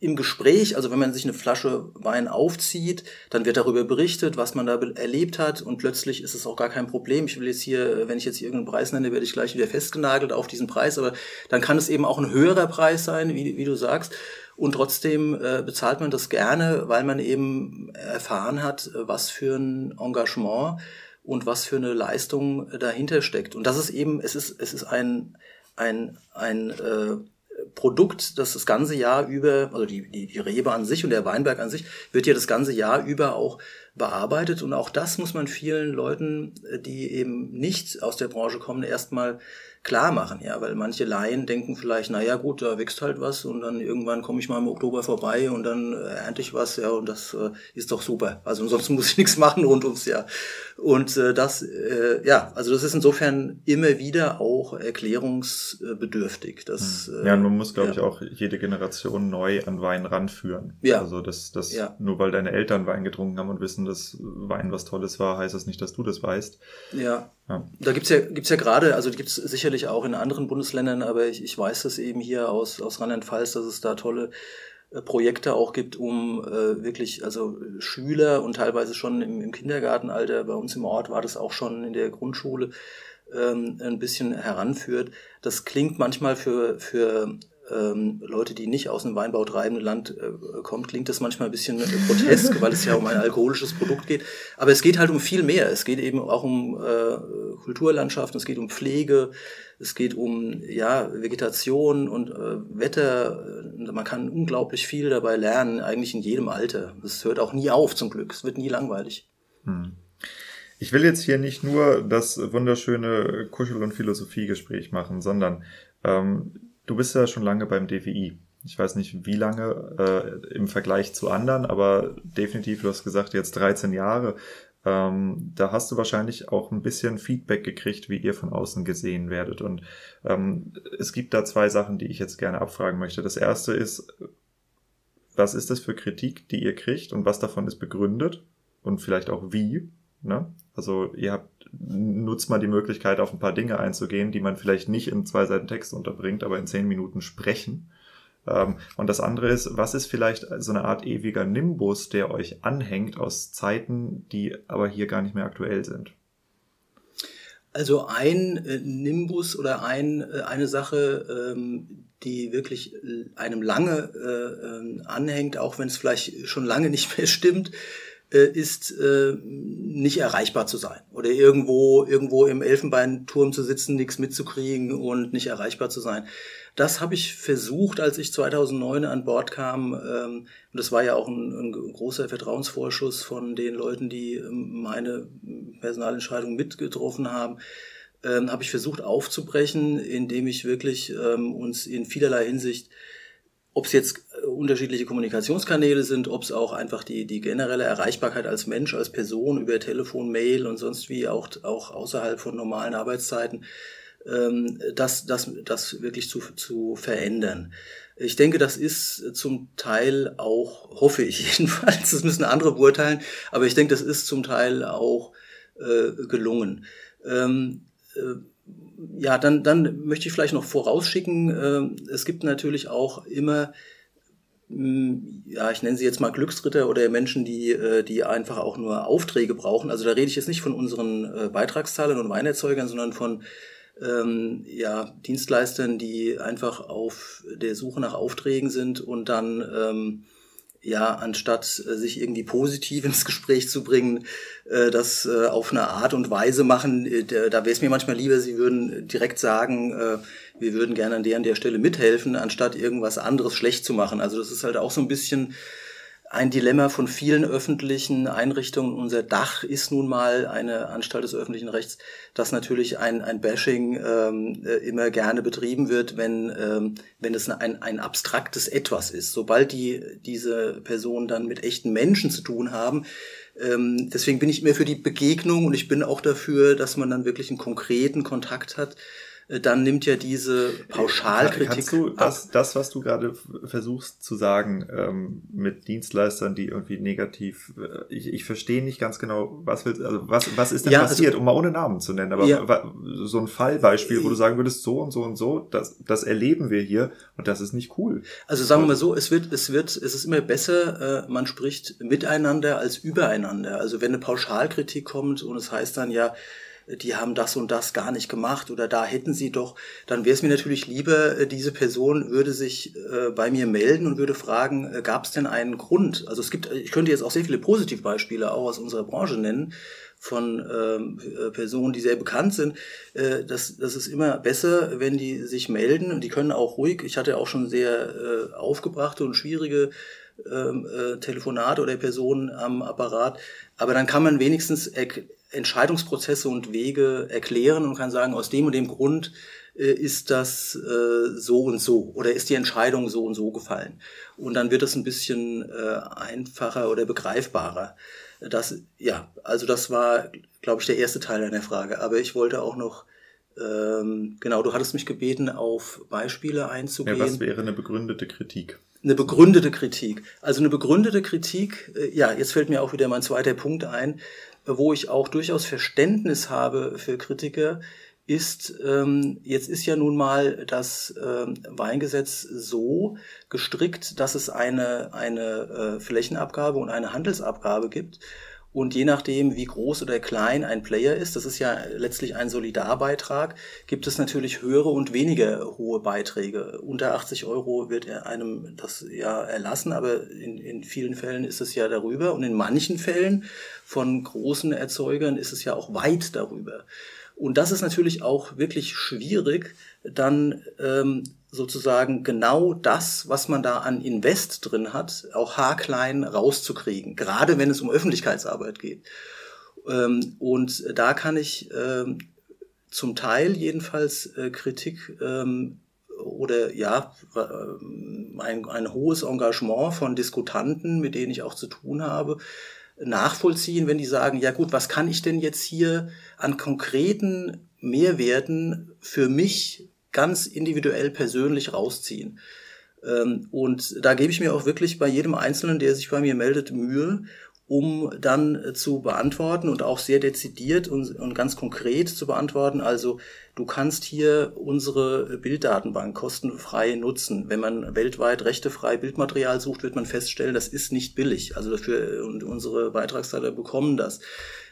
im Gespräch, also wenn man sich eine Flasche Wein aufzieht, dann wird darüber berichtet, was man da erlebt hat und plötzlich ist es auch gar kein Problem. Ich will jetzt hier, wenn ich jetzt hier irgendeinen Preis nenne, werde ich gleich wieder festgenagelt auf diesen Preis, aber dann kann es eben auch ein höherer Preis sein, wie, wie du sagst. Und trotzdem äh, bezahlt man das gerne, weil man eben erfahren hat, was für ein Engagement und was für eine Leistung dahinter steckt. Und das ist eben, es ist, es ist ein, ein, ein äh, Produkt, das das ganze Jahr über, also die, die, die Rebe an sich und der Weinberg an sich, wird ja das ganze Jahr über auch bearbeitet. Und auch das muss man vielen Leuten, die eben nicht aus der Branche kommen, erstmal klar machen, ja, weil manche Laien denken vielleicht, na ja, gut, da wächst halt was und dann irgendwann komme ich mal im Oktober vorbei und dann äh, ernte ich was, ja, und das äh, ist doch super. Also ansonsten muss ich nichts machen rund ums Jahr. Und äh, das, äh, ja, also das ist insofern immer wieder auch erklärungsbedürftig. Das, hm. ja, man muss, glaube ja. ich, auch jede Generation neu an Wein ranführen. Ja. Also das, das ja. nur weil deine Eltern Wein getrunken haben und wissen, dass Wein was Tolles war, heißt das nicht, dass du das weißt. Ja. ja. Da gibt's ja, gibt's ja gerade, also gibt's sicherlich auch in anderen Bundesländern, aber ich, ich weiß das eben hier aus, aus Rheinland-Pfalz, dass es da tolle äh, Projekte auch gibt, um äh, wirklich, also Schüler und teilweise schon im, im, Kindergartenalter, bei uns im Ort war das auch schon in der Grundschule, ähm, ein bisschen heranführt. Das klingt manchmal für, für ähm, Leute, die nicht aus einem Weinbau treibenden Land äh, kommt, klingt das manchmal ein bisschen äh, grotesk, weil es ja um ein alkoholisches Produkt geht. Aber es geht halt um viel mehr. Es geht eben auch um äh, Kulturlandschaften, es geht um Pflege, es geht um ja, Vegetation und äh, Wetter. Man kann unglaublich viel dabei lernen, eigentlich in jedem Alter. Es hört auch nie auf, zum Glück. Es wird nie langweilig. Hm. Ich will jetzt hier nicht nur das wunderschöne Kuschel- und Philosophiegespräch machen, sondern ähm, du bist ja schon lange beim DWI. Ich weiß nicht, wie lange äh, im Vergleich zu anderen, aber definitiv, du hast gesagt, jetzt 13 Jahre. Ähm, da hast du wahrscheinlich auch ein bisschen Feedback gekriegt, wie ihr von außen gesehen werdet. Und ähm, es gibt da zwei Sachen, die ich jetzt gerne abfragen möchte. Das erste ist, was ist das für Kritik, die ihr kriegt und was davon ist begründet und vielleicht auch wie? Ne? Also ihr habt nutzt mal die Möglichkeit, auf ein paar Dinge einzugehen, die man vielleicht nicht in zwei Seiten Text unterbringt, aber in zehn Minuten sprechen. Ähm, und das andere ist, was ist vielleicht so eine Art ewiger Nimbus, der euch anhängt aus Zeiten, die aber hier gar nicht mehr aktuell sind? Also ein äh, Nimbus oder ein, äh, eine Sache, ähm, die wirklich äh, einem lange ähm, anhängt, auch wenn es vielleicht schon lange nicht mehr stimmt, ist nicht erreichbar zu sein oder irgendwo irgendwo im Elfenbeinturm zu sitzen, nichts mitzukriegen und nicht erreichbar zu sein. Das habe ich versucht, als ich 2009 an Bord kam. Ähm, und das war ja auch ein, ein großer Vertrauensvorschuss von den Leuten, die ähm, meine Personalentscheidung mitgetroffen haben. Ähm, habe ich versucht aufzubrechen, indem ich wirklich ähm, uns in vielerlei Hinsicht ob es jetzt äh, unterschiedliche Kommunikationskanäle sind, ob es auch einfach die, die generelle Erreichbarkeit als Mensch, als Person über Telefon, Mail und sonst wie auch, auch außerhalb von normalen Arbeitszeiten ähm, das, das, das wirklich zu, zu verändern. Ich denke, das ist zum Teil auch, hoffe ich jedenfalls, das müssen andere beurteilen, aber ich denke, das ist zum Teil auch äh, gelungen. Ähm, äh, ja, dann, dann möchte ich vielleicht noch vorausschicken, äh, es gibt natürlich auch immer ja, ich nenne sie jetzt mal Glücksritter oder Menschen, die, äh, die einfach auch nur Aufträge brauchen. Also da rede ich jetzt nicht von unseren äh, Beitragszahlern und Weinerzeugern, sondern von ähm, ja, Dienstleistern, die einfach auf der Suche nach Aufträgen sind und dann ähm, ja, anstatt äh, sich irgendwie positiv ins Gespräch zu bringen, äh, das äh, auf eine Art und Weise machen, äh, da wäre es mir manchmal lieber, sie würden direkt sagen, äh, wir würden gerne an der an der Stelle mithelfen, anstatt irgendwas anderes schlecht zu machen. Also das ist halt auch so ein bisschen ein Dilemma von vielen öffentlichen Einrichtungen. Unser Dach ist nun mal eine Anstalt des öffentlichen Rechts, dass natürlich ein, ein Bashing ähm, äh, immer gerne betrieben wird, wenn, ähm, wenn es ein, ein abstraktes Etwas ist. Sobald die, diese Personen dann mit echten Menschen zu tun haben, ähm, deswegen bin ich immer für die Begegnung und ich bin auch dafür, dass man dann wirklich einen konkreten Kontakt hat dann nimmt ja diese Pauschalkritik. Kannst du das, das was du gerade versuchst zu sagen, ähm, mit Dienstleistern, die irgendwie negativ, äh, ich, ich verstehe nicht ganz genau, was willst, also was, was ist denn ja, also passiert, also, um mal ohne Namen zu nennen, aber ja, so ein Fallbeispiel, wo du sagen würdest, so und so und so, das, das erleben wir hier und das ist nicht cool. Also sagen wir mal so, es wird, es wird, es ist immer besser, äh, man spricht miteinander als übereinander. Also wenn eine Pauschalkritik kommt und es heißt dann ja, die haben das und das gar nicht gemacht oder da hätten sie doch, dann wäre es mir natürlich lieber, äh, diese Person würde sich äh, bei mir melden und würde fragen, äh, gab es denn einen Grund? Also es gibt, ich könnte jetzt auch sehr viele Positivbeispiele auch aus unserer Branche nennen von ähm, Personen, die sehr bekannt sind. Äh, das, das ist immer besser, wenn die sich melden und die können auch ruhig. Ich hatte auch schon sehr äh, aufgebrachte und schwierige ähm, äh, Telefonate oder Personen am Apparat. Aber dann kann man wenigstens Entscheidungsprozesse und Wege erklären und kann sagen, aus dem und dem Grund äh, ist das äh, so und so oder ist die Entscheidung so und so gefallen. Und dann wird es ein bisschen äh, einfacher oder begreifbarer. Das, ja, also das war, glaube ich, der erste Teil deiner Frage. Aber ich wollte auch noch ähm, genau, du hattest mich gebeten, auf Beispiele einzugehen. Ja, was wäre eine begründete Kritik? Eine begründete Kritik. Also eine begründete Kritik, äh, ja, jetzt fällt mir auch wieder mein zweiter Punkt ein wo ich auch durchaus Verständnis habe für Kritiker, ist, ähm, jetzt ist ja nun mal das ähm, Weingesetz so gestrickt, dass es eine, eine äh, Flächenabgabe und eine Handelsabgabe gibt. Und je nachdem, wie groß oder klein ein Player ist, das ist ja letztlich ein Solidarbeitrag, gibt es natürlich höhere und weniger hohe Beiträge. Unter 80 Euro wird einem das ja erlassen, aber in, in vielen Fällen ist es ja darüber. Und in manchen Fällen von großen Erzeugern ist es ja auch weit darüber. Und das ist natürlich auch wirklich schwierig, dann ähm, sozusagen genau das, was man da an Invest drin hat, auch haarklein rauszukriegen, gerade wenn es um Öffentlichkeitsarbeit geht. Ähm, und da kann ich ähm, zum Teil jedenfalls äh, Kritik ähm, oder ja, ein, ein hohes Engagement von Diskutanten, mit denen ich auch zu tun habe, nachvollziehen, wenn die sagen, ja gut, was kann ich denn jetzt hier an konkreten Mehrwerten für mich ganz individuell persönlich rausziehen? Ähm, und da gebe ich mir auch wirklich bei jedem Einzelnen, der sich bei mir meldet, Mühe, um dann äh, zu beantworten und auch sehr dezidiert und, und, ganz konkret zu beantworten. Also du kannst hier unsere Bilddatenbank kostenfrei nutzen. Wenn man weltweit rechtefrei Bildmaterial sucht, wird man feststellen, das ist nicht billig. Also dafür und unsere Beitragszahler bekommen das.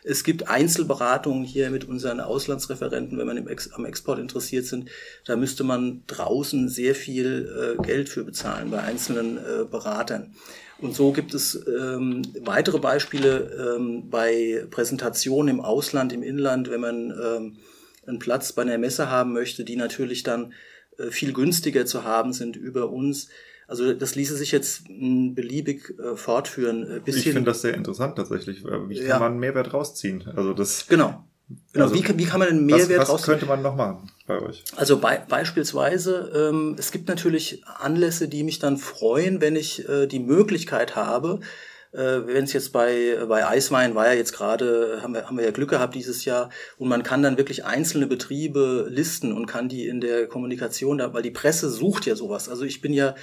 Es gibt Einzelberatungen hier mit unseren Auslandsreferenten, wenn man im Ex am Export interessiert sind. Da müsste man draußen sehr viel äh, Geld für bezahlen bei einzelnen äh, Beratern. Und so gibt es ähm, weitere Beispiele ähm, bei Präsentationen im Ausland, im Inland, wenn man ähm, einen Platz bei einer Messe haben möchte, die natürlich dann äh, viel günstiger zu haben sind über uns. Also das ließe sich jetzt mh, hm, beliebig äh, fortführen. Äh, ich finde das sehr interessant tatsächlich. Wie kann ja. man Mehrwert rausziehen? Also das genau. Genau, also, wie, wie kann man einen Mehrwert was, was könnte man noch machen bei euch? Also bei, beispielsweise, ähm, es gibt natürlich Anlässe, die mich dann freuen, wenn ich äh, die Möglichkeit habe, äh, wenn es jetzt bei, bei Eiswein war ja jetzt gerade, haben wir, haben wir ja Glück gehabt dieses Jahr und man kann dann wirklich einzelne Betriebe listen und kann die in der Kommunikation, da, weil die Presse sucht ja sowas. Also ich bin ja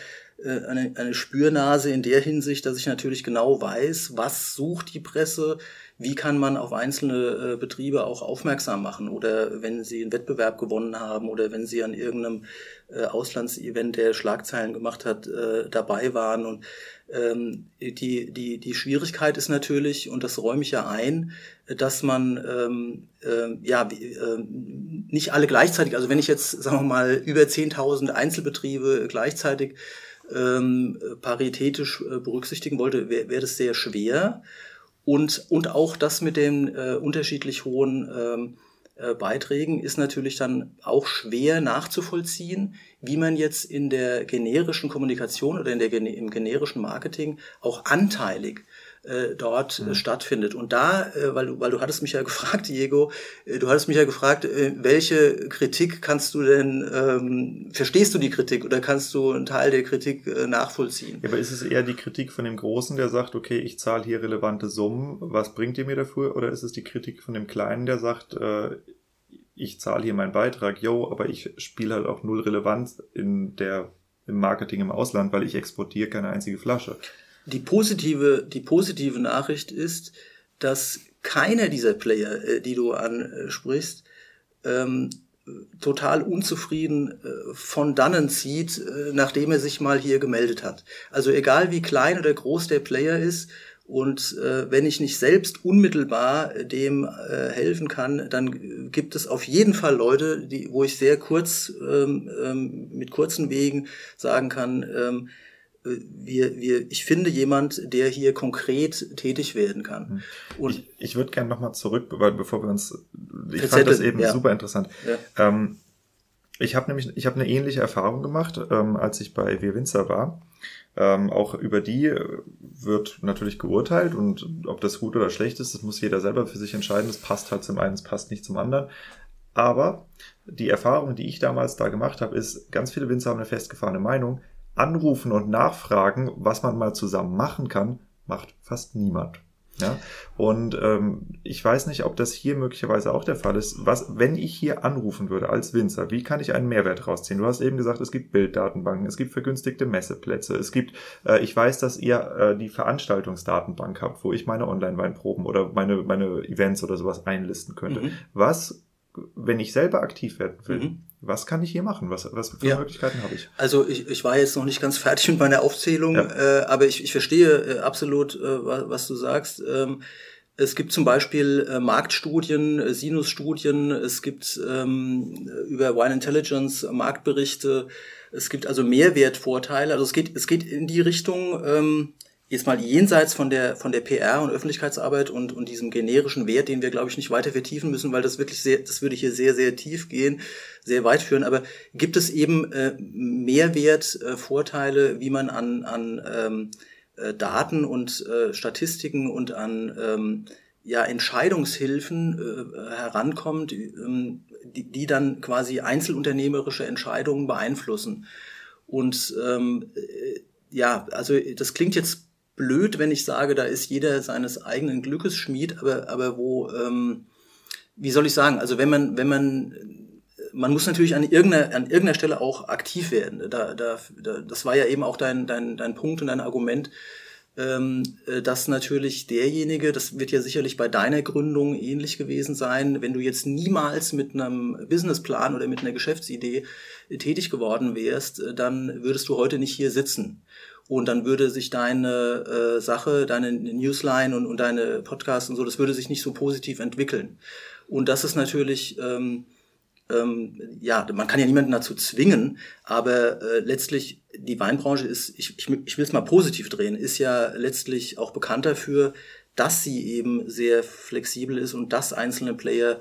äh, eine, eine Spürnase in der Hinsicht, dass ich natürlich genau weiß, was sucht die Presse, wie kann man auf einzelne äh, Betriebe auch aufmerksam machen oder wenn sie einen Wettbewerb gewonnen haben oder wenn sie an irgendeinem äh, Auslandsevent, der Schlagzeilen gemacht hat, äh, dabei waren. Und ähm, die, die, die Schwierigkeit ist natürlich, und das räume ich ja ein, dass man ähm, äh, ja äh, nicht alle gleichzeitig, also wenn ich jetzt, sagen wir mal, über 10.000 Einzelbetriebe gleichzeitig ähm, paritätisch äh, berücksichtigen wollte, wäre wär das sehr schwer. Und, und auch das mit den äh, unterschiedlich hohen ähm, äh, Beiträgen ist natürlich dann auch schwer nachzuvollziehen, wie man jetzt in der generischen Kommunikation oder in der, im generischen Marketing auch anteilig äh, dort mhm. stattfindet. Und da, äh, weil, du, weil du hattest mich ja gefragt, Diego, äh, du hattest mich ja gefragt, äh, welche Kritik kannst du denn, ähm, verstehst du die Kritik oder kannst du einen Teil der Kritik äh, nachvollziehen? Ja, aber ist es eher die Kritik von dem Großen, der sagt, okay, ich zahle hier relevante Summen, was bringt ihr mir dafür? Oder ist es die Kritik von dem Kleinen, der sagt, äh, ich zahle hier meinen Beitrag, yo, aber ich spiele halt auch null Relevanz in der, im Marketing im Ausland, weil ich exportiere keine einzige Flasche. Die positive, die positive Nachricht ist, dass keiner dieser Player, äh, die du ansprichst, ähm, total unzufrieden äh, von dannen zieht, äh, nachdem er sich mal hier gemeldet hat. Also egal wie klein oder groß der Player ist, und äh, wenn ich nicht selbst unmittelbar dem äh, helfen kann, dann gibt es auf jeden Fall Leute, die, wo ich sehr kurz ähm, ähm, mit kurzen Wegen sagen kann, ähm, wir, wir, ich finde jemand, der hier konkret tätig werden kann. Hm. Und ich, ich würde gerne nochmal zurück, weil bevor wir uns, ich fand das eben ja. super interessant. Ja. Ähm, ich habe nämlich, ich habe eine ähnliche Erfahrung gemacht, ähm, als ich bei Wir Winzer war. Ähm, auch über die wird natürlich geurteilt und ob das gut oder schlecht ist, das muss jeder selber für sich entscheiden. Es passt halt zum einen, es passt nicht zum anderen. Aber die Erfahrung, die ich damals da gemacht habe, ist, ganz viele Winzer haben eine festgefahrene Meinung anrufen und nachfragen, was man mal zusammen machen kann, macht fast niemand. Ja, und ähm, ich weiß nicht, ob das hier möglicherweise auch der Fall ist. Was, wenn ich hier anrufen würde als Winzer, wie kann ich einen Mehrwert rausziehen? Du hast eben gesagt, es gibt Bilddatenbanken, es gibt vergünstigte Messeplätze, es gibt, äh, ich weiß, dass ihr äh, die Veranstaltungsdatenbank habt, wo ich meine Online-Weinproben oder meine, meine Events oder sowas einlisten könnte. Mhm. Was wenn ich selber aktiv werden will, mhm. was kann ich hier machen? Was, was für ja. Möglichkeiten habe ich? Also ich, ich war jetzt noch nicht ganz fertig mit meiner Aufzählung, ja. äh, aber ich, ich verstehe äh, absolut, äh, was, du sagst. Ähm, es gibt zum Beispiel äh, Marktstudien, äh, Sinusstudien, es gibt ähm, über Wine Intelligence Marktberichte, es gibt also Mehrwertvorteile. Also es geht, es geht in die Richtung, ähm, jetzt mal jenseits von der, von der PR und Öffentlichkeitsarbeit und, und diesem generischen Wert, den wir, glaube ich, nicht weiter vertiefen müssen, weil das wirklich sehr, das würde hier sehr, sehr tief gehen, sehr weit führen. Aber gibt es eben äh, Mehrwertvorteile, äh, wie man an, an ähm, äh, Daten und äh, Statistiken und an ähm, ja, Entscheidungshilfen äh, herankommt, ähm, die, die dann quasi einzelunternehmerische Entscheidungen beeinflussen. Und ähm, äh, ja, also das klingt jetzt blöd, wenn ich sage, da ist jeder seines eigenen Glückes Schmied, aber, aber wo, ähm, wie soll ich sagen, also wenn man, wenn man, man muss natürlich an irgendeiner, an irgendeiner Stelle auch aktiv werden. Da, da, da, das war ja eben auch dein, dein, dein Punkt und dein Argument, ähm, äh, dass natürlich derjenige, das wird ja sicherlich bei deiner Gründung ähnlich gewesen sein, wenn du jetzt niemals mit einem Businessplan oder mit einer Geschäftsidee tätig geworden wärst, äh, dann würdest du heute nicht hier sitzen. Und dann würde sich deine äh, Sache, deine Newsline und, und deine Podcasts und so, das würde sich nicht so positiv entwickeln. Und das ist natürlich, ähm, ähm, ja, man kann ja niemanden dazu zwingen, aber äh, letztlich die Weinbranche ist, ich, ich, ich will es mal positiv drehen, ist ja letztlich auch bekannt dafür, dass sie eben sehr flexibel ist und dass einzelne Player,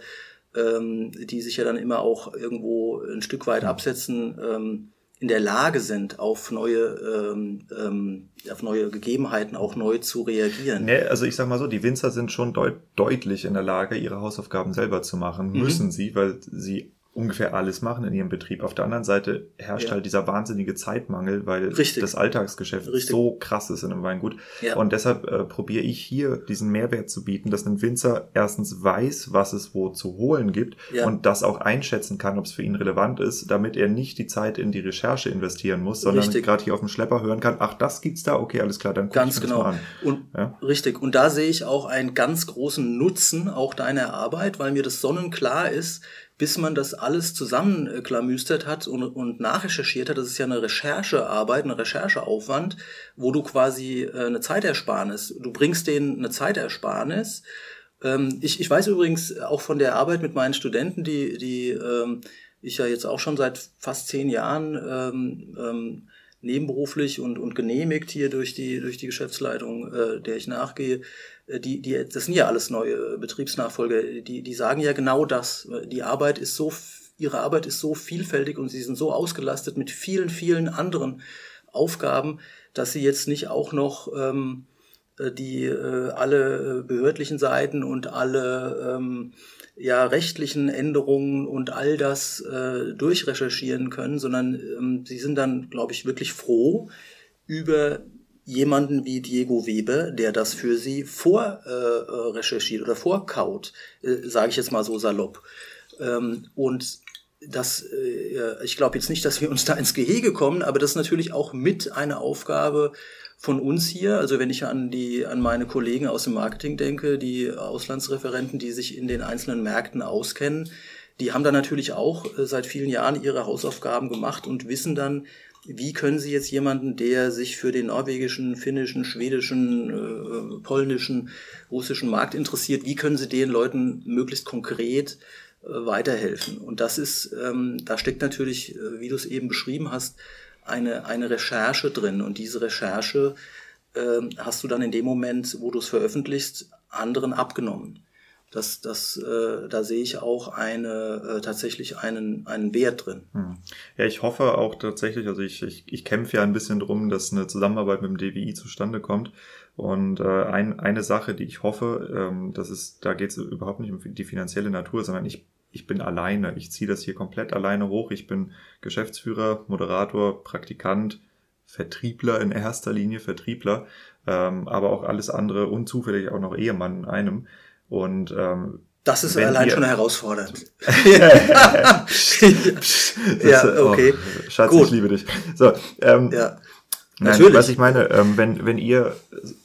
ähm, die sich ja dann immer auch irgendwo ein Stück weit absetzen, ähm, in der Lage sind, auf neue, ähm, ähm, auf neue Gegebenheiten auch neu zu reagieren. Nee, also ich sag mal so, die Winzer sind schon deut deutlich in der Lage, ihre Hausaufgaben selber zu machen. Mhm. Müssen sie, weil sie ungefähr alles machen in ihrem Betrieb. Auf der anderen Seite herrscht ja. halt dieser wahnsinnige Zeitmangel, weil Richtig. das Alltagsgeschäft Richtig. so krass ist in einem Weingut. Ja. Und deshalb äh, probiere ich hier diesen Mehrwert zu bieten, dass ein Winzer erstens weiß, was es wo zu holen gibt ja. und das auch einschätzen kann, ob es für ihn relevant ist, damit er nicht die Zeit in die Recherche investieren muss, sondern gerade hier auf dem Schlepper hören kann, ach, das gibt's da, okay, alles klar, dann guck ganz ich genau. mal an. Und richtig. Und da sehe ich auch einen ganz großen Nutzen auch deiner Arbeit, weil mir das sonnenklar ist, bis man das alles zusammenklamüstert hat und, und nachrecherchiert hat. Das ist ja eine Recherchearbeit, ein Rechercheaufwand, wo du quasi äh, eine Zeitersparnis, du bringst denen eine Zeitersparnis. Ähm, ich, ich weiß übrigens auch von der Arbeit mit meinen Studenten, die, die ähm, ich ja jetzt auch schon seit fast zehn Jahren ähm, nebenberuflich und, und genehmigt hier durch die, durch die Geschäftsleitung, äh, der ich nachgehe, die, die, das sind ja alles neue Betriebsnachfolger, die, die sagen ja genau das. Die Arbeit ist so, ihre Arbeit ist so vielfältig und sie sind so ausgelastet mit vielen, vielen anderen Aufgaben, dass sie jetzt nicht auch noch ähm, äh, die äh, alle behördlichen Seiten und alle ähm, ja, rechtlichen Änderungen und all das äh, durchrecherchieren können, sondern ähm, sie sind dann, glaube ich, wirklich froh über jemanden wie Diego Weber, der das für sie vorrecherchiert äh, oder vorkaut, äh, sage ich jetzt mal so salopp. Ähm, und das, äh, ich glaube jetzt nicht, dass wir uns da ins Gehege kommen, aber das ist natürlich auch mit eine Aufgabe von uns hier. Also wenn ich an die, an meine Kollegen aus dem Marketing denke, die Auslandsreferenten, die sich in den einzelnen Märkten auskennen, die haben dann natürlich auch äh, seit vielen Jahren ihre Hausaufgaben gemacht und wissen dann, wie können Sie jetzt jemanden, der sich für den norwegischen, finnischen, schwedischen, äh, polnischen, russischen Markt interessiert, wie können Sie den Leuten möglichst konkret äh, weiterhelfen? Und das ist, ähm, da steckt natürlich, äh, wie du es eben beschrieben hast, eine, eine Recherche drin. Und diese Recherche äh, hast du dann in dem Moment, wo du es veröffentlichst, anderen abgenommen. Das, das, äh, da sehe ich auch eine, äh, tatsächlich einen, einen Wert drin. Hm. Ja, ich hoffe auch tatsächlich, also ich, ich, ich kämpfe ja ein bisschen drum, dass eine Zusammenarbeit mit dem DWI zustande kommt. Und äh, ein, eine Sache, die ich hoffe, ähm, das ist, da geht es überhaupt nicht um die finanzielle Natur, sondern ich ich bin alleine. Ich ziehe das hier komplett alleine hoch. Ich bin Geschäftsführer, Moderator, Praktikant, Vertriebler in erster Linie, Vertriebler, ähm, aber auch alles andere und zufällig auch noch Ehemann in einem. Und ähm, das ist allein ihr... schon herausfordernd. ja, okay. Oh, Schatz, Gut. ich liebe dich. So, ähm, ja. Nein, Natürlich. was ich meine, ähm, wenn, wenn ihr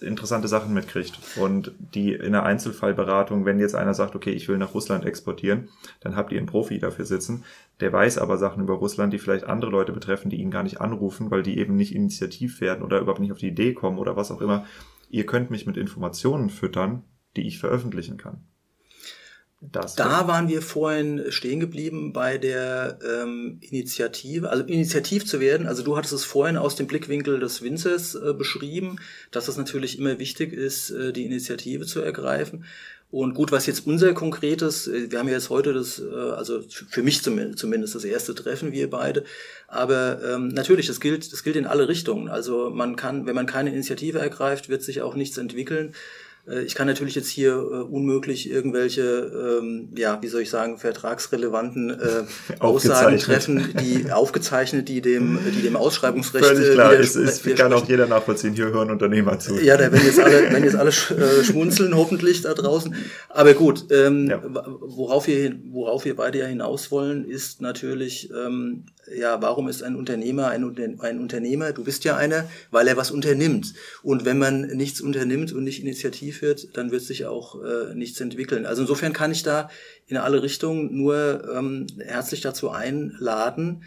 interessante Sachen mitkriegt und die in der Einzelfallberatung, wenn jetzt einer sagt, okay, ich will nach Russland exportieren, dann habt ihr einen Profi dafür sitzen. Der weiß aber Sachen über Russland, die vielleicht andere Leute betreffen, die ihn gar nicht anrufen, weil die eben nicht initiativ werden oder überhaupt nicht auf die Idee kommen oder was auch immer. Ihr könnt mich mit Informationen füttern, die ich veröffentlichen kann. Das da waren wir vorhin stehen geblieben bei der ähm, Initiative, also initiativ zu werden. Also du hattest es vorhin aus dem Blickwinkel des Winzers äh, beschrieben, dass es natürlich immer wichtig ist, äh, die Initiative zu ergreifen. Und gut, was jetzt unser konkretes, äh, wir haben ja jetzt heute das, äh, also für mich zumindest das erste Treffen, wir beide. Aber ähm, natürlich, das gilt, das gilt in alle Richtungen. Also man kann, wenn man keine Initiative ergreift, wird sich auch nichts entwickeln. Äh, ich kann natürlich jetzt hier äh, unmöglich irgendwelche, ähm, ja, wie soll ich sagen, vertragsrelevanten äh, Aussagen treffen, die aufgezeichnet, die dem, die dem Ausschreibungsrecht. Völlig äh, klar, es, es kann auch jeder nachvollziehen, hier hören Unternehmer zu. Ja, da werden jetzt alle, werden jetzt alle äh, schmunzeln, hoffentlich da draußen. Aber gut, ähm, ja. worauf wir, worauf wir beide ja hinaus wollen, ist natürlich, ähm, ja, warum ist ein Unternehmer ein, ein Unternehmer? Du bist ja einer, weil er was unternimmt. Und wenn man nichts unternimmt und nicht initiativ wird, dann wird sich auch äh, nichts entwickeln. Also insofern kann ich da in alle Richtungen nur ähm, herzlich dazu einladen,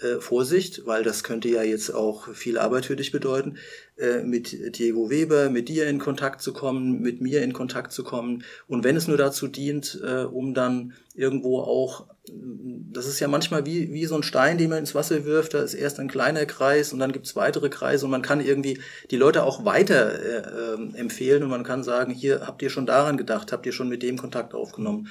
äh, Vorsicht, weil das könnte ja jetzt auch viel Arbeit für dich bedeuten, äh, mit Diego Weber, mit dir in Kontakt zu kommen, mit mir in Kontakt zu kommen. Und wenn es nur dazu dient, äh, um dann irgendwo auch, das ist ja manchmal wie, wie so ein Stein, den man ins Wasser wirft, da ist erst ein kleiner Kreis und dann gibt es weitere Kreise und man kann irgendwie die Leute auch weiter äh, empfehlen und man kann sagen, hier habt ihr schon daran gedacht, habt ihr schon mit dem Kontakt aufgenommen.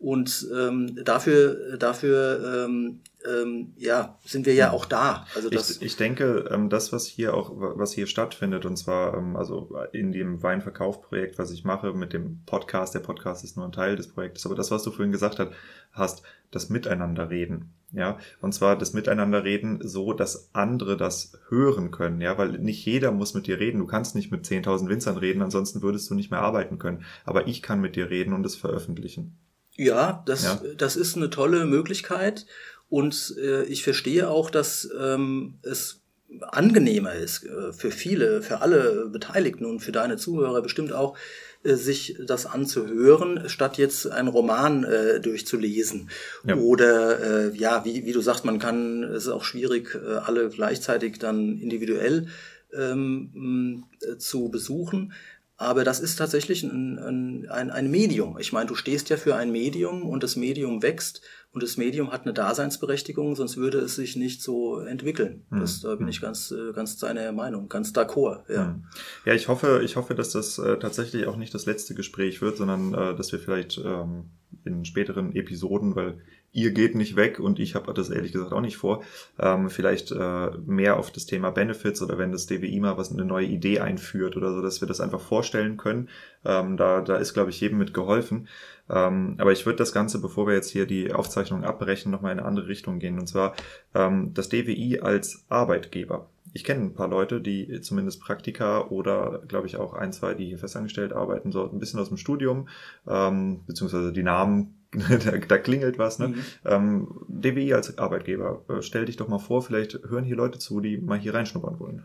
Und ähm, dafür, dafür ähm, ähm, ja, sind wir ja auch da. Also das ich, ich denke, ähm, das, was hier auch, was hier stattfindet, und zwar ähm, also in dem Weinverkaufprojekt, was ich mache mit dem Podcast, der Podcast ist nur ein Teil des Projektes, aber das, was du vorhin gesagt hast, hast das Miteinanderreden. Ja, und zwar das Miteinanderreden so, dass andere das hören können, ja, weil nicht jeder muss mit dir reden. Du kannst nicht mit 10.000 Winzern reden, ansonsten würdest du nicht mehr arbeiten können. Aber ich kann mit dir reden und es veröffentlichen. Ja, das, ja. das ist eine tolle Möglichkeit. Und äh, ich verstehe auch, dass ähm, es angenehmer ist äh, für viele, für alle Beteiligten und für deine Zuhörer bestimmt auch, äh, sich das anzuhören, statt jetzt einen Roman äh, durchzulesen. Ja. Oder äh, ja, wie, wie du sagst, man kann, es ist auch schwierig, äh, alle gleichzeitig dann individuell ähm, äh, zu besuchen. Aber das ist tatsächlich ein, ein, ein, ein Medium. Ich meine, du stehst ja für ein Medium und das Medium wächst und das Medium hat eine Daseinsberechtigung, sonst würde es sich nicht so entwickeln. Hm. Das, da bin ich ganz, äh, ganz seiner Meinung, ganz d'accord. Ja, hm. ja ich hoffe, ich hoffe, dass das äh, tatsächlich auch nicht das letzte Gespräch wird, sondern äh, dass wir vielleicht ähm, in späteren Episoden, weil ihr geht nicht weg und ich habe das ehrlich gesagt auch nicht vor. Ähm, vielleicht äh, mehr auf das Thema Benefits oder wenn das DWI mal was eine neue Idee einführt oder so, dass wir das einfach vorstellen können. Ähm, da, da ist, glaube ich, jedem mit geholfen. Ähm, aber ich würde das Ganze, bevor wir jetzt hier die Aufzeichnung abbrechen, nochmal in eine andere Richtung gehen. Und zwar ähm, das DWI als Arbeitgeber. Ich kenne ein paar Leute, die zumindest Praktika oder, glaube ich, auch ein, zwei, die hier festangestellt arbeiten, so ein bisschen aus dem Studium, ähm, beziehungsweise die Namen da, da klingelt was. Ne? Mhm. Ähm, DWI als Arbeitgeber, äh, stell dich doch mal vor, vielleicht hören hier Leute zu, die mal hier reinschnuppern wollen.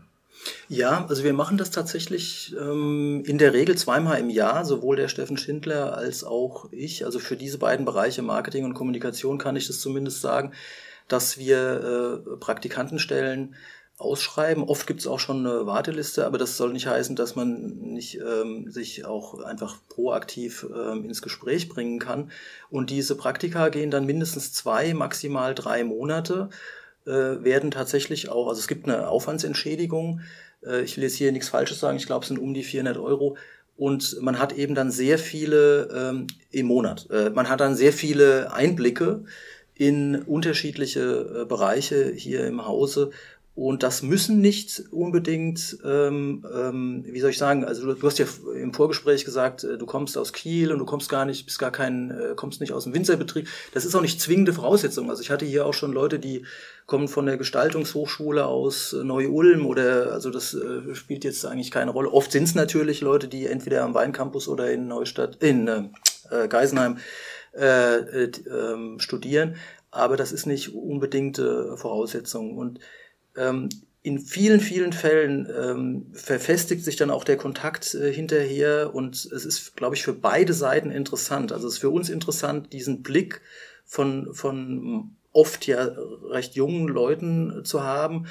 Ja, also wir machen das tatsächlich ähm, in der Regel zweimal im Jahr, sowohl der Steffen Schindler als auch ich. Also für diese beiden Bereiche Marketing und Kommunikation kann ich das zumindest sagen, dass wir äh, Praktikanten stellen, ausschreiben. Oft gibt es auch schon eine Warteliste, aber das soll nicht heißen, dass man nicht ähm, sich auch einfach proaktiv ähm, ins Gespräch bringen kann. Und diese Praktika gehen dann mindestens zwei, maximal drei Monate, werden tatsächlich auch, also es gibt eine Aufwandsentschädigung. Äh, ich will jetzt hier nichts Falsches sagen, ich glaube, es sind um die 400 Euro. Und man hat eben dann sehr viele ähm, im Monat. Äh, man hat dann sehr viele Einblicke in unterschiedliche äh, Bereiche hier im Hause und das müssen nicht unbedingt, ähm, ähm, wie soll ich sagen, also du, du, hast ja im Vorgespräch gesagt, äh, du kommst aus Kiel und du kommst gar nicht, bist gar kein, äh, kommst nicht aus dem Winzerbetrieb. Das ist auch nicht zwingende Voraussetzung. Also ich hatte hier auch schon Leute, die kommen von der Gestaltungshochschule aus äh, Neu-Ulm oder, also das äh, spielt jetzt eigentlich keine Rolle. Oft sind es natürlich Leute, die entweder am Weincampus oder in Neustadt, in äh, Geisenheim äh, äh, ähm, studieren. Aber das ist nicht unbedingte Voraussetzung. Und ähm, in vielen, vielen Fällen ähm, verfestigt sich dann auch der Kontakt äh, hinterher und es ist, glaube ich, für beide Seiten interessant. Also es ist für uns interessant, diesen Blick von, von oft ja recht jungen Leuten zu haben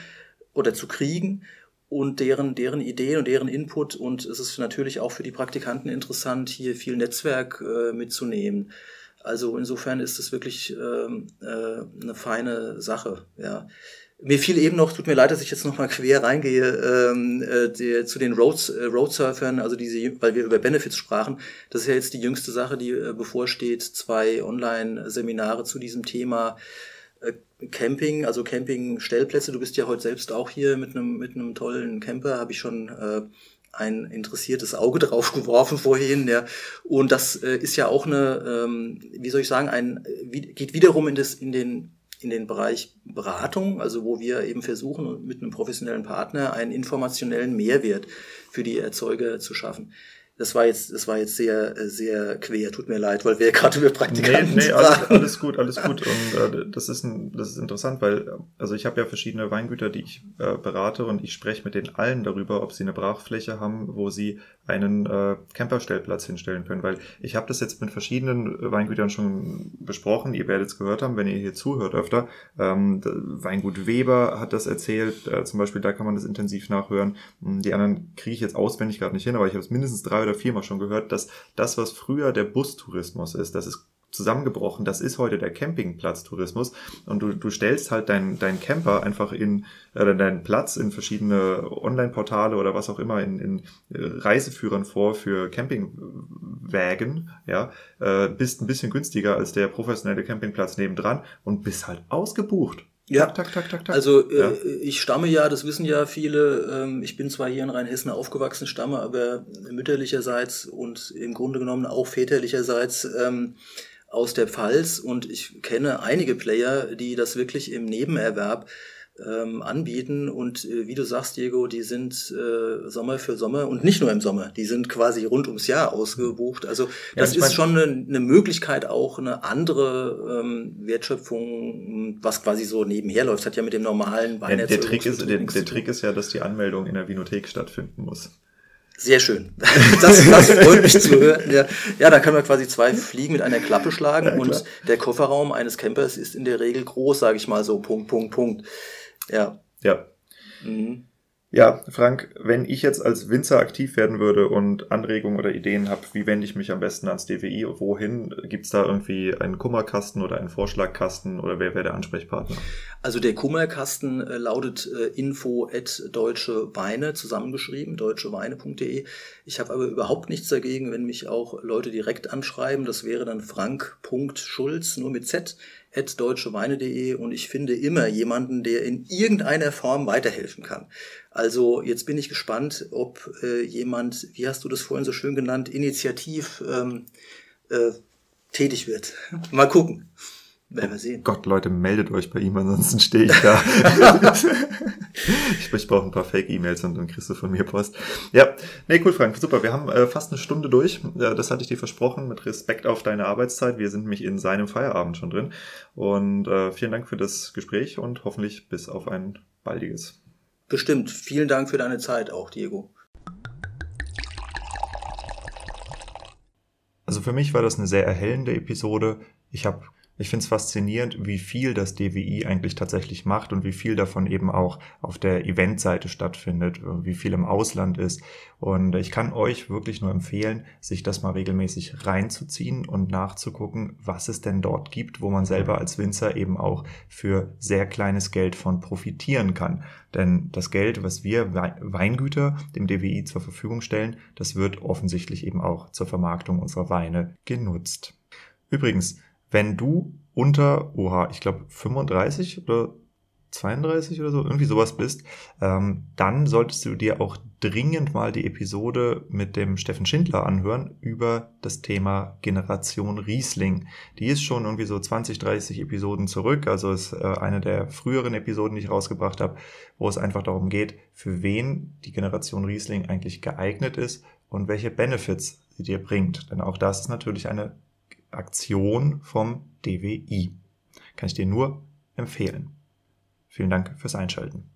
oder zu kriegen und deren, deren Ideen und deren Input. Und es ist natürlich auch für die Praktikanten interessant, hier viel Netzwerk äh, mitzunehmen. Also insofern ist es wirklich ähm, äh, eine feine Sache, ja. Mir fiel eben noch, tut mir leid, dass ich jetzt nochmal quer reingehe, ähm, äh, die, zu den Roads, äh, Roadsurfern, also diese, weil wir über Benefits sprachen. Das ist ja jetzt die jüngste Sache, die äh, bevorsteht. Zwei Online-Seminare zu diesem Thema. Äh, Camping, also Camping-Stellplätze. Du bist ja heute selbst auch hier mit einem mit einem tollen Camper, habe ich schon äh, ein interessiertes Auge drauf geworfen vorhin, ja. Und das äh, ist ja auch eine, ähm, wie soll ich sagen, ein wie, geht wiederum in das in den in den Bereich Beratung, also wo wir eben versuchen, mit einem professionellen Partner einen informationellen Mehrwert für die Erzeuger zu schaffen. Das war jetzt, das war jetzt sehr, sehr quer. Tut mir leid, weil wir gerade über Praktikanten Nee, nee alles, alles, gut, alles gut. Und äh, das ist ein, das ist interessant, weil also ich habe ja verschiedene Weingüter, die ich äh, berate und ich spreche mit denen allen darüber, ob sie eine Brachfläche haben, wo sie einen äh, Camperstellplatz hinstellen können. Weil ich habe das jetzt mit verschiedenen Weingütern schon besprochen. Ihr werdet es gehört haben, wenn ihr hier zuhört öfter. Ähm, Weingut Weber hat das erzählt. Äh, zum Beispiel, da kann man das intensiv nachhören. Die anderen kriege ich jetzt auswendig gerade nicht hin, aber ich habe es mindestens drei oder viermal schon gehört, dass das, was früher der Bustourismus ist, das ist zusammengebrochen. Das ist heute der Campingplatztourismus und du, du stellst halt deinen dein Camper einfach in äh, deinen Platz in verschiedene Online-Portale oder was auch immer in, in Reiseführern vor für Campingwägen, ja, äh, bist ein bisschen günstiger als der professionelle Campingplatz nebendran und bist halt ausgebucht. Ja, tak, tak, tak, tak. also äh, ja. ich stamme ja, das wissen ja viele, ähm, ich bin zwar hier in Rheinhessen aufgewachsen, stamme aber mütterlicherseits und im Grunde genommen auch väterlicherseits ähm, aus der Pfalz und ich kenne einige Player, die das wirklich im Nebenerwerb ähm, anbieten. Und äh, wie du sagst, Diego, die sind äh, Sommer für Sommer und nicht nur im Sommer, die sind quasi rund ums Jahr ausgebucht. Also das ja, ist schon eine, eine, Möglichkeit, auch eine andere ähm, Wertschöpfung, was quasi so nebenher läuft, hat ja mit dem normalen Wein ja, der, Trick ist, der, der Trick ist ja, dass die Anmeldung in der Vinothek stattfinden muss. Sehr schön. Das, das freut mich zu hören. Ja, ja, da können wir quasi zwei Fliegen mit einer Klappe schlagen ja, und der Kofferraum eines Campers ist in der Regel groß, sage ich mal so, Punkt, Punkt, Punkt. Ja. Ja. Mhm. Ja, Frank, wenn ich jetzt als Winzer aktiv werden würde und Anregungen oder Ideen habe, wie wende ich mich am besten ans DWI? Wohin? Gibt es da irgendwie einen Kummerkasten oder einen Vorschlagkasten oder wer wäre der Ansprechpartner? Also der Kummerkasten äh, lautet äh, info at deutsche zusammengeschrieben, deutscheweine.de. Ich habe aber überhaupt nichts dagegen, wenn mich auch Leute direkt anschreiben. Das wäre dann frank.schulz, nur mit Z, at deutscheweine.de und ich finde immer jemanden, der in irgendeiner Form weiterhelfen kann. Also jetzt bin ich gespannt, ob äh, jemand, wie hast du das vorhin so schön genannt, initiativ ähm, äh, tätig wird. Mal gucken. Werden wir sehen. Gott, Leute, meldet euch bei ihm, ansonsten stehe ich da. ich, ich brauche ein paar Fake-E-Mails und dann kriegst du von mir Post. Ja, nee, cool, Frank, super. Wir haben äh, fast eine Stunde durch. Äh, das hatte ich dir versprochen, mit Respekt auf deine Arbeitszeit. Wir sind nämlich in seinem Feierabend schon drin. Und äh, vielen Dank für das Gespräch und hoffentlich bis auf ein baldiges. Bestimmt. Vielen Dank für deine Zeit auch, Diego. Also für mich war das eine sehr erhellende Episode. Ich habe ich finde es faszinierend, wie viel das DWI eigentlich tatsächlich macht und wie viel davon eben auch auf der Eventseite stattfindet, wie viel im Ausland ist. Und ich kann euch wirklich nur empfehlen, sich das mal regelmäßig reinzuziehen und nachzugucken, was es denn dort gibt, wo man selber als Winzer eben auch für sehr kleines Geld von profitieren kann. Denn das Geld, was wir Weingüter dem DWI zur Verfügung stellen, das wird offensichtlich eben auch zur Vermarktung unserer Weine genutzt. Übrigens, wenn du unter, oha, ich glaube 35 oder 32 oder so, irgendwie sowas bist, ähm, dann solltest du dir auch dringend mal die Episode mit dem Steffen Schindler anhören über das Thema Generation Riesling. Die ist schon irgendwie so 20, 30 Episoden zurück, also ist äh, eine der früheren Episoden, die ich rausgebracht habe, wo es einfach darum geht, für wen die Generation Riesling eigentlich geeignet ist und welche Benefits sie dir bringt. Denn auch das ist natürlich eine Aktion vom DWI. Kann ich dir nur empfehlen. Vielen Dank fürs Einschalten.